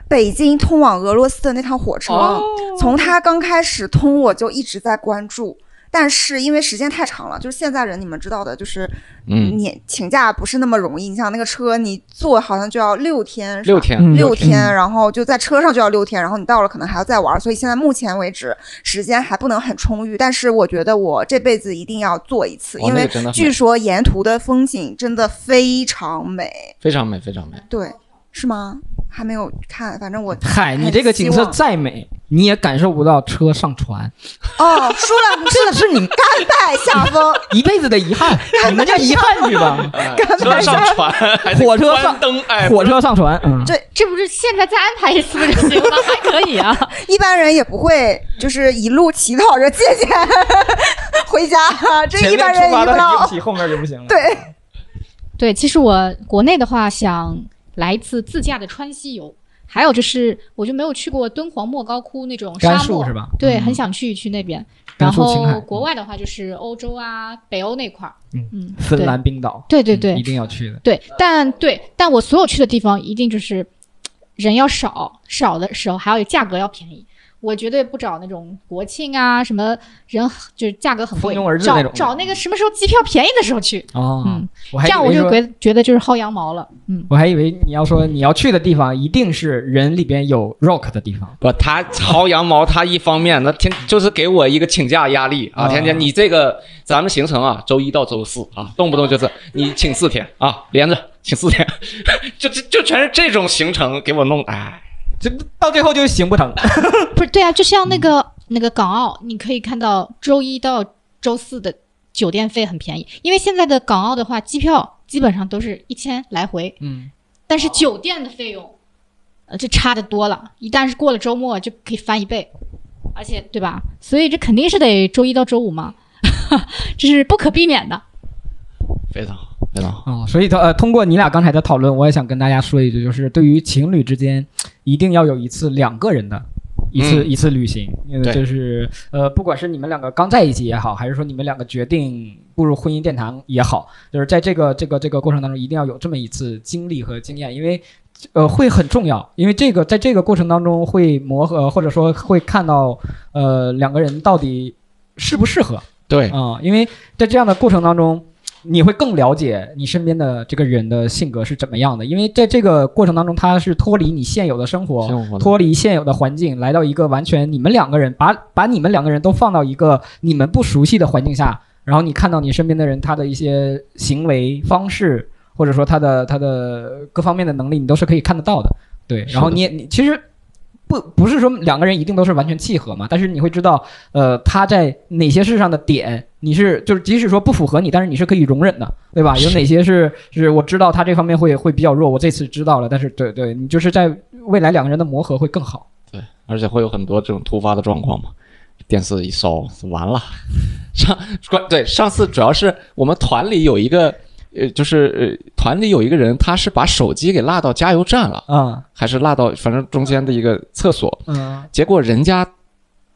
北京通往俄罗斯的那趟火车，哦从它刚开始通，我就一直在关注。但是因为时间太长了，就是现在人你们知道的，就是嗯，你请假不是那么容易。你像那个车，你坐好像就要六天，六天，嗯六天，然后就在车上就要六天，然后你到了可能还要再玩，所以现在目前为止时间还不能很充裕。但是我觉得我这辈子一定要做一次，哦因为据说沿途的风景真的非常美。非常美，非常美。对，是吗？还没有看，反正我 嗨，你这个景色再美，你也感受不到车上船，哦，输了，这个是你甘拜下风。一辈子的遗憾，你们就遗憾去吧。哎车上船，火车上关灯，哎，火车上船，嗯，这这不是现在再安排一次不就行了？还可以啊。一般人也不会，就是一路乞讨着借钱回家，这一般人遇不到。后面就不行了。对，对，其实我国内的话想来一次自驾的川西游，还有就是我就没有去过敦煌莫高窟那种沙漠，是吧？对，嗯。很想去去那边。然后国外的话就是欧洲啊、北欧那块儿，嗯。嗯，芬兰、冰岛，对，对对对。嗯一定要去的。对，但对，但我所有去的地方一定就是人要少，少的时候还要有价格要便宜。我绝对不找那种国庆啊，什么人就是价格很贵，蜂拥而至找那种找那个什么时候机票便宜的时候去，哦，嗯，这样我就觉得觉得就是薅羊毛了，嗯。我还以为你要说你要去的地方一定是人里边有 rock 的地方。不，他薅羊毛，他一方面那天就是给我一个请假压力啊，啊天天你这个咱们行程啊，周一到周四啊，动不动就是你请四天啊，连着请四天，就就就全是这种行程给我弄，哎，这到最后就是行不成。不是对啊，就像那嗯个、那个港澳，你可以看到周一到周四的酒店费很便宜，因为现在的港澳的话，机票基本上都是一千来回，嗯，但是酒店的费用，呃，就差的多了。一旦是过了周末，就可以翻一倍，而且对吧？所以这肯定是得周一到周五嘛，这是不可避免的。非常好，非常好，哦，所以呃，通过你俩刚才的讨论，我也想跟大家说一句，就是对于情侣之间，一定要有一次两个人的。一次、嗯。一次旅行，就是呃，不管是你们两个刚在一起也好，还是说你们两个决定步入婚姻殿堂也好，就是在这个这个这个过程当中，一定要有这么一次经历和经验，因为呃会很重要，因为这个在这个过程当中会磨合，或者说会看到呃两个人到底适不适合，对，啊、因为在这样的过程当中，你会更了解你身边的这个人的性格是怎么样的。因为在这个过程当中，他是脱离你现有的生活，脱离现有的环境，来到一个完全你们两个人把把你们两个人都放到一个你们不熟悉的环境下，然后你看到你身边的人他的一些行为方式，或者说他的他的各方面的能力，你都是可以看得到的。对，然后你也你其实。不不是说两个人一定都是完全契合嘛，但是你会知道，呃，他在哪些事上的点，你是就是即使说不符合你，但是你是可以容忍的，对吧？有哪些是是我知道他这方面会会比较弱，我这次知道了，但是对对，你就是在未来两个人的磨合会更好。对，而且会有很多这种突发的状况嘛。电视一烧，完了。上关对上次主要是我们团里有一个，呃，就是呃团里有一个人，他是把手机给落到加油站了，嗯还是落到反正中间的一个厕所，嗯结果人家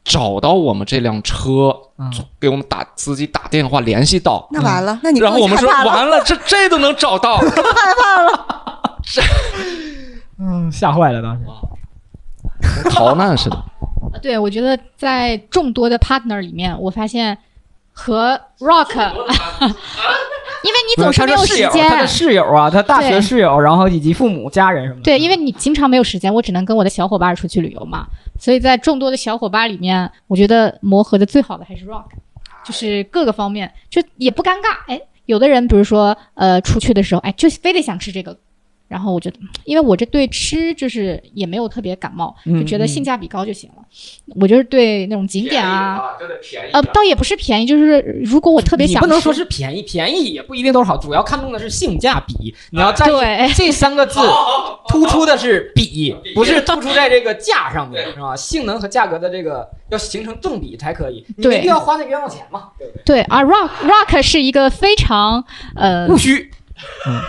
找到我们这辆车，嗯，给我们打司机打电话联系到，那完了，那你然后我们说完了，这这都能找到，害怕了。这 嗯，吓坏了当时。跟逃难似的。呃对，我觉得在众多的 partner 里面，我发现和 Rock，因为你总是没有时他的室友，他的。室友啊，他大学室友，然后以及父母、家人什么的。对，因为你经常没有时间，我只能跟我的小伙伴出去旅游嘛。所以在众多的小伙伴里面，我觉得磨合的最好的还是 Rock，就是各个方面就也不尴尬。哎，有的人比如说呃出去的时候，哎，就非得想吃这个。然后我觉得，因为我这对吃就是也没有特别感冒，就觉得嗯性价比高就行了。我就是对那种景点啊，呃，倒也不是便宜，就是如果我特别想吃，你不能说是便宜，便宜也不一定都是好，主要看重的是性价比。你要在这三个字突出的是比，不是突出在这个价上面，是吧？性能和价格的这个要形成正比才可以，你对没必要花那冤枉钱嘛，对不对？对啊，Rock Rock 是一个非常呃务虚，嗯，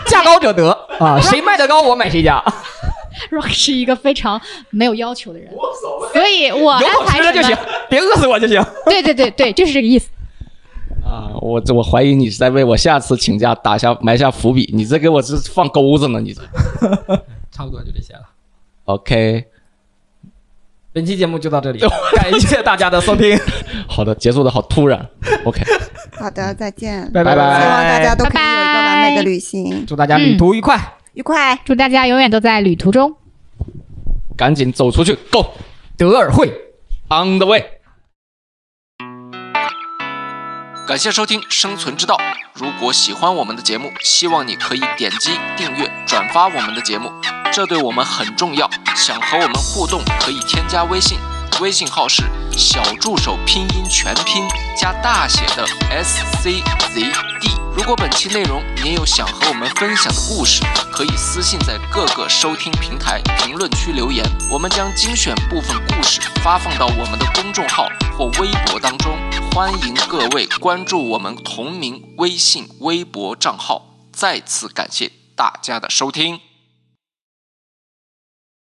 价高者得啊，谁卖的高我买谁家，，Rock 是一个非常没有要求的人，所以我安排吃的就行，别饿死我就行。对对对对，就是这个意思。啊！我这我怀疑你是在为我下次请假打下埋下伏笔，你这给我这放钩子呢，你这。差不多就这些了。OK，本期节目就到这里，感谢大家的收听，好的，结束的好突然。OK，好的，再见。拜拜拜希望大家都可以有一个完美的旅行，祝大家旅途愉快。愉快。祝大家永远都在旅途中。赶紧走出去，Go 德尔惠。on the way。感谢收听《生存之道》。如果喜欢我们的节目，希望你可以点击订阅、转发我们的节目，这对我们很重要。想和我们互动，可以添加微信，微信号是小助手拼音全拼加大写的 S C Z D。如果本期内容您有想和我们分享的故事，可以私信在各个收听平台评论区留言，我们将精选部分故事发放到我们的公众号或微博当中。欢迎各位关注我们同名微信、微博账号。再次感谢大家的收听。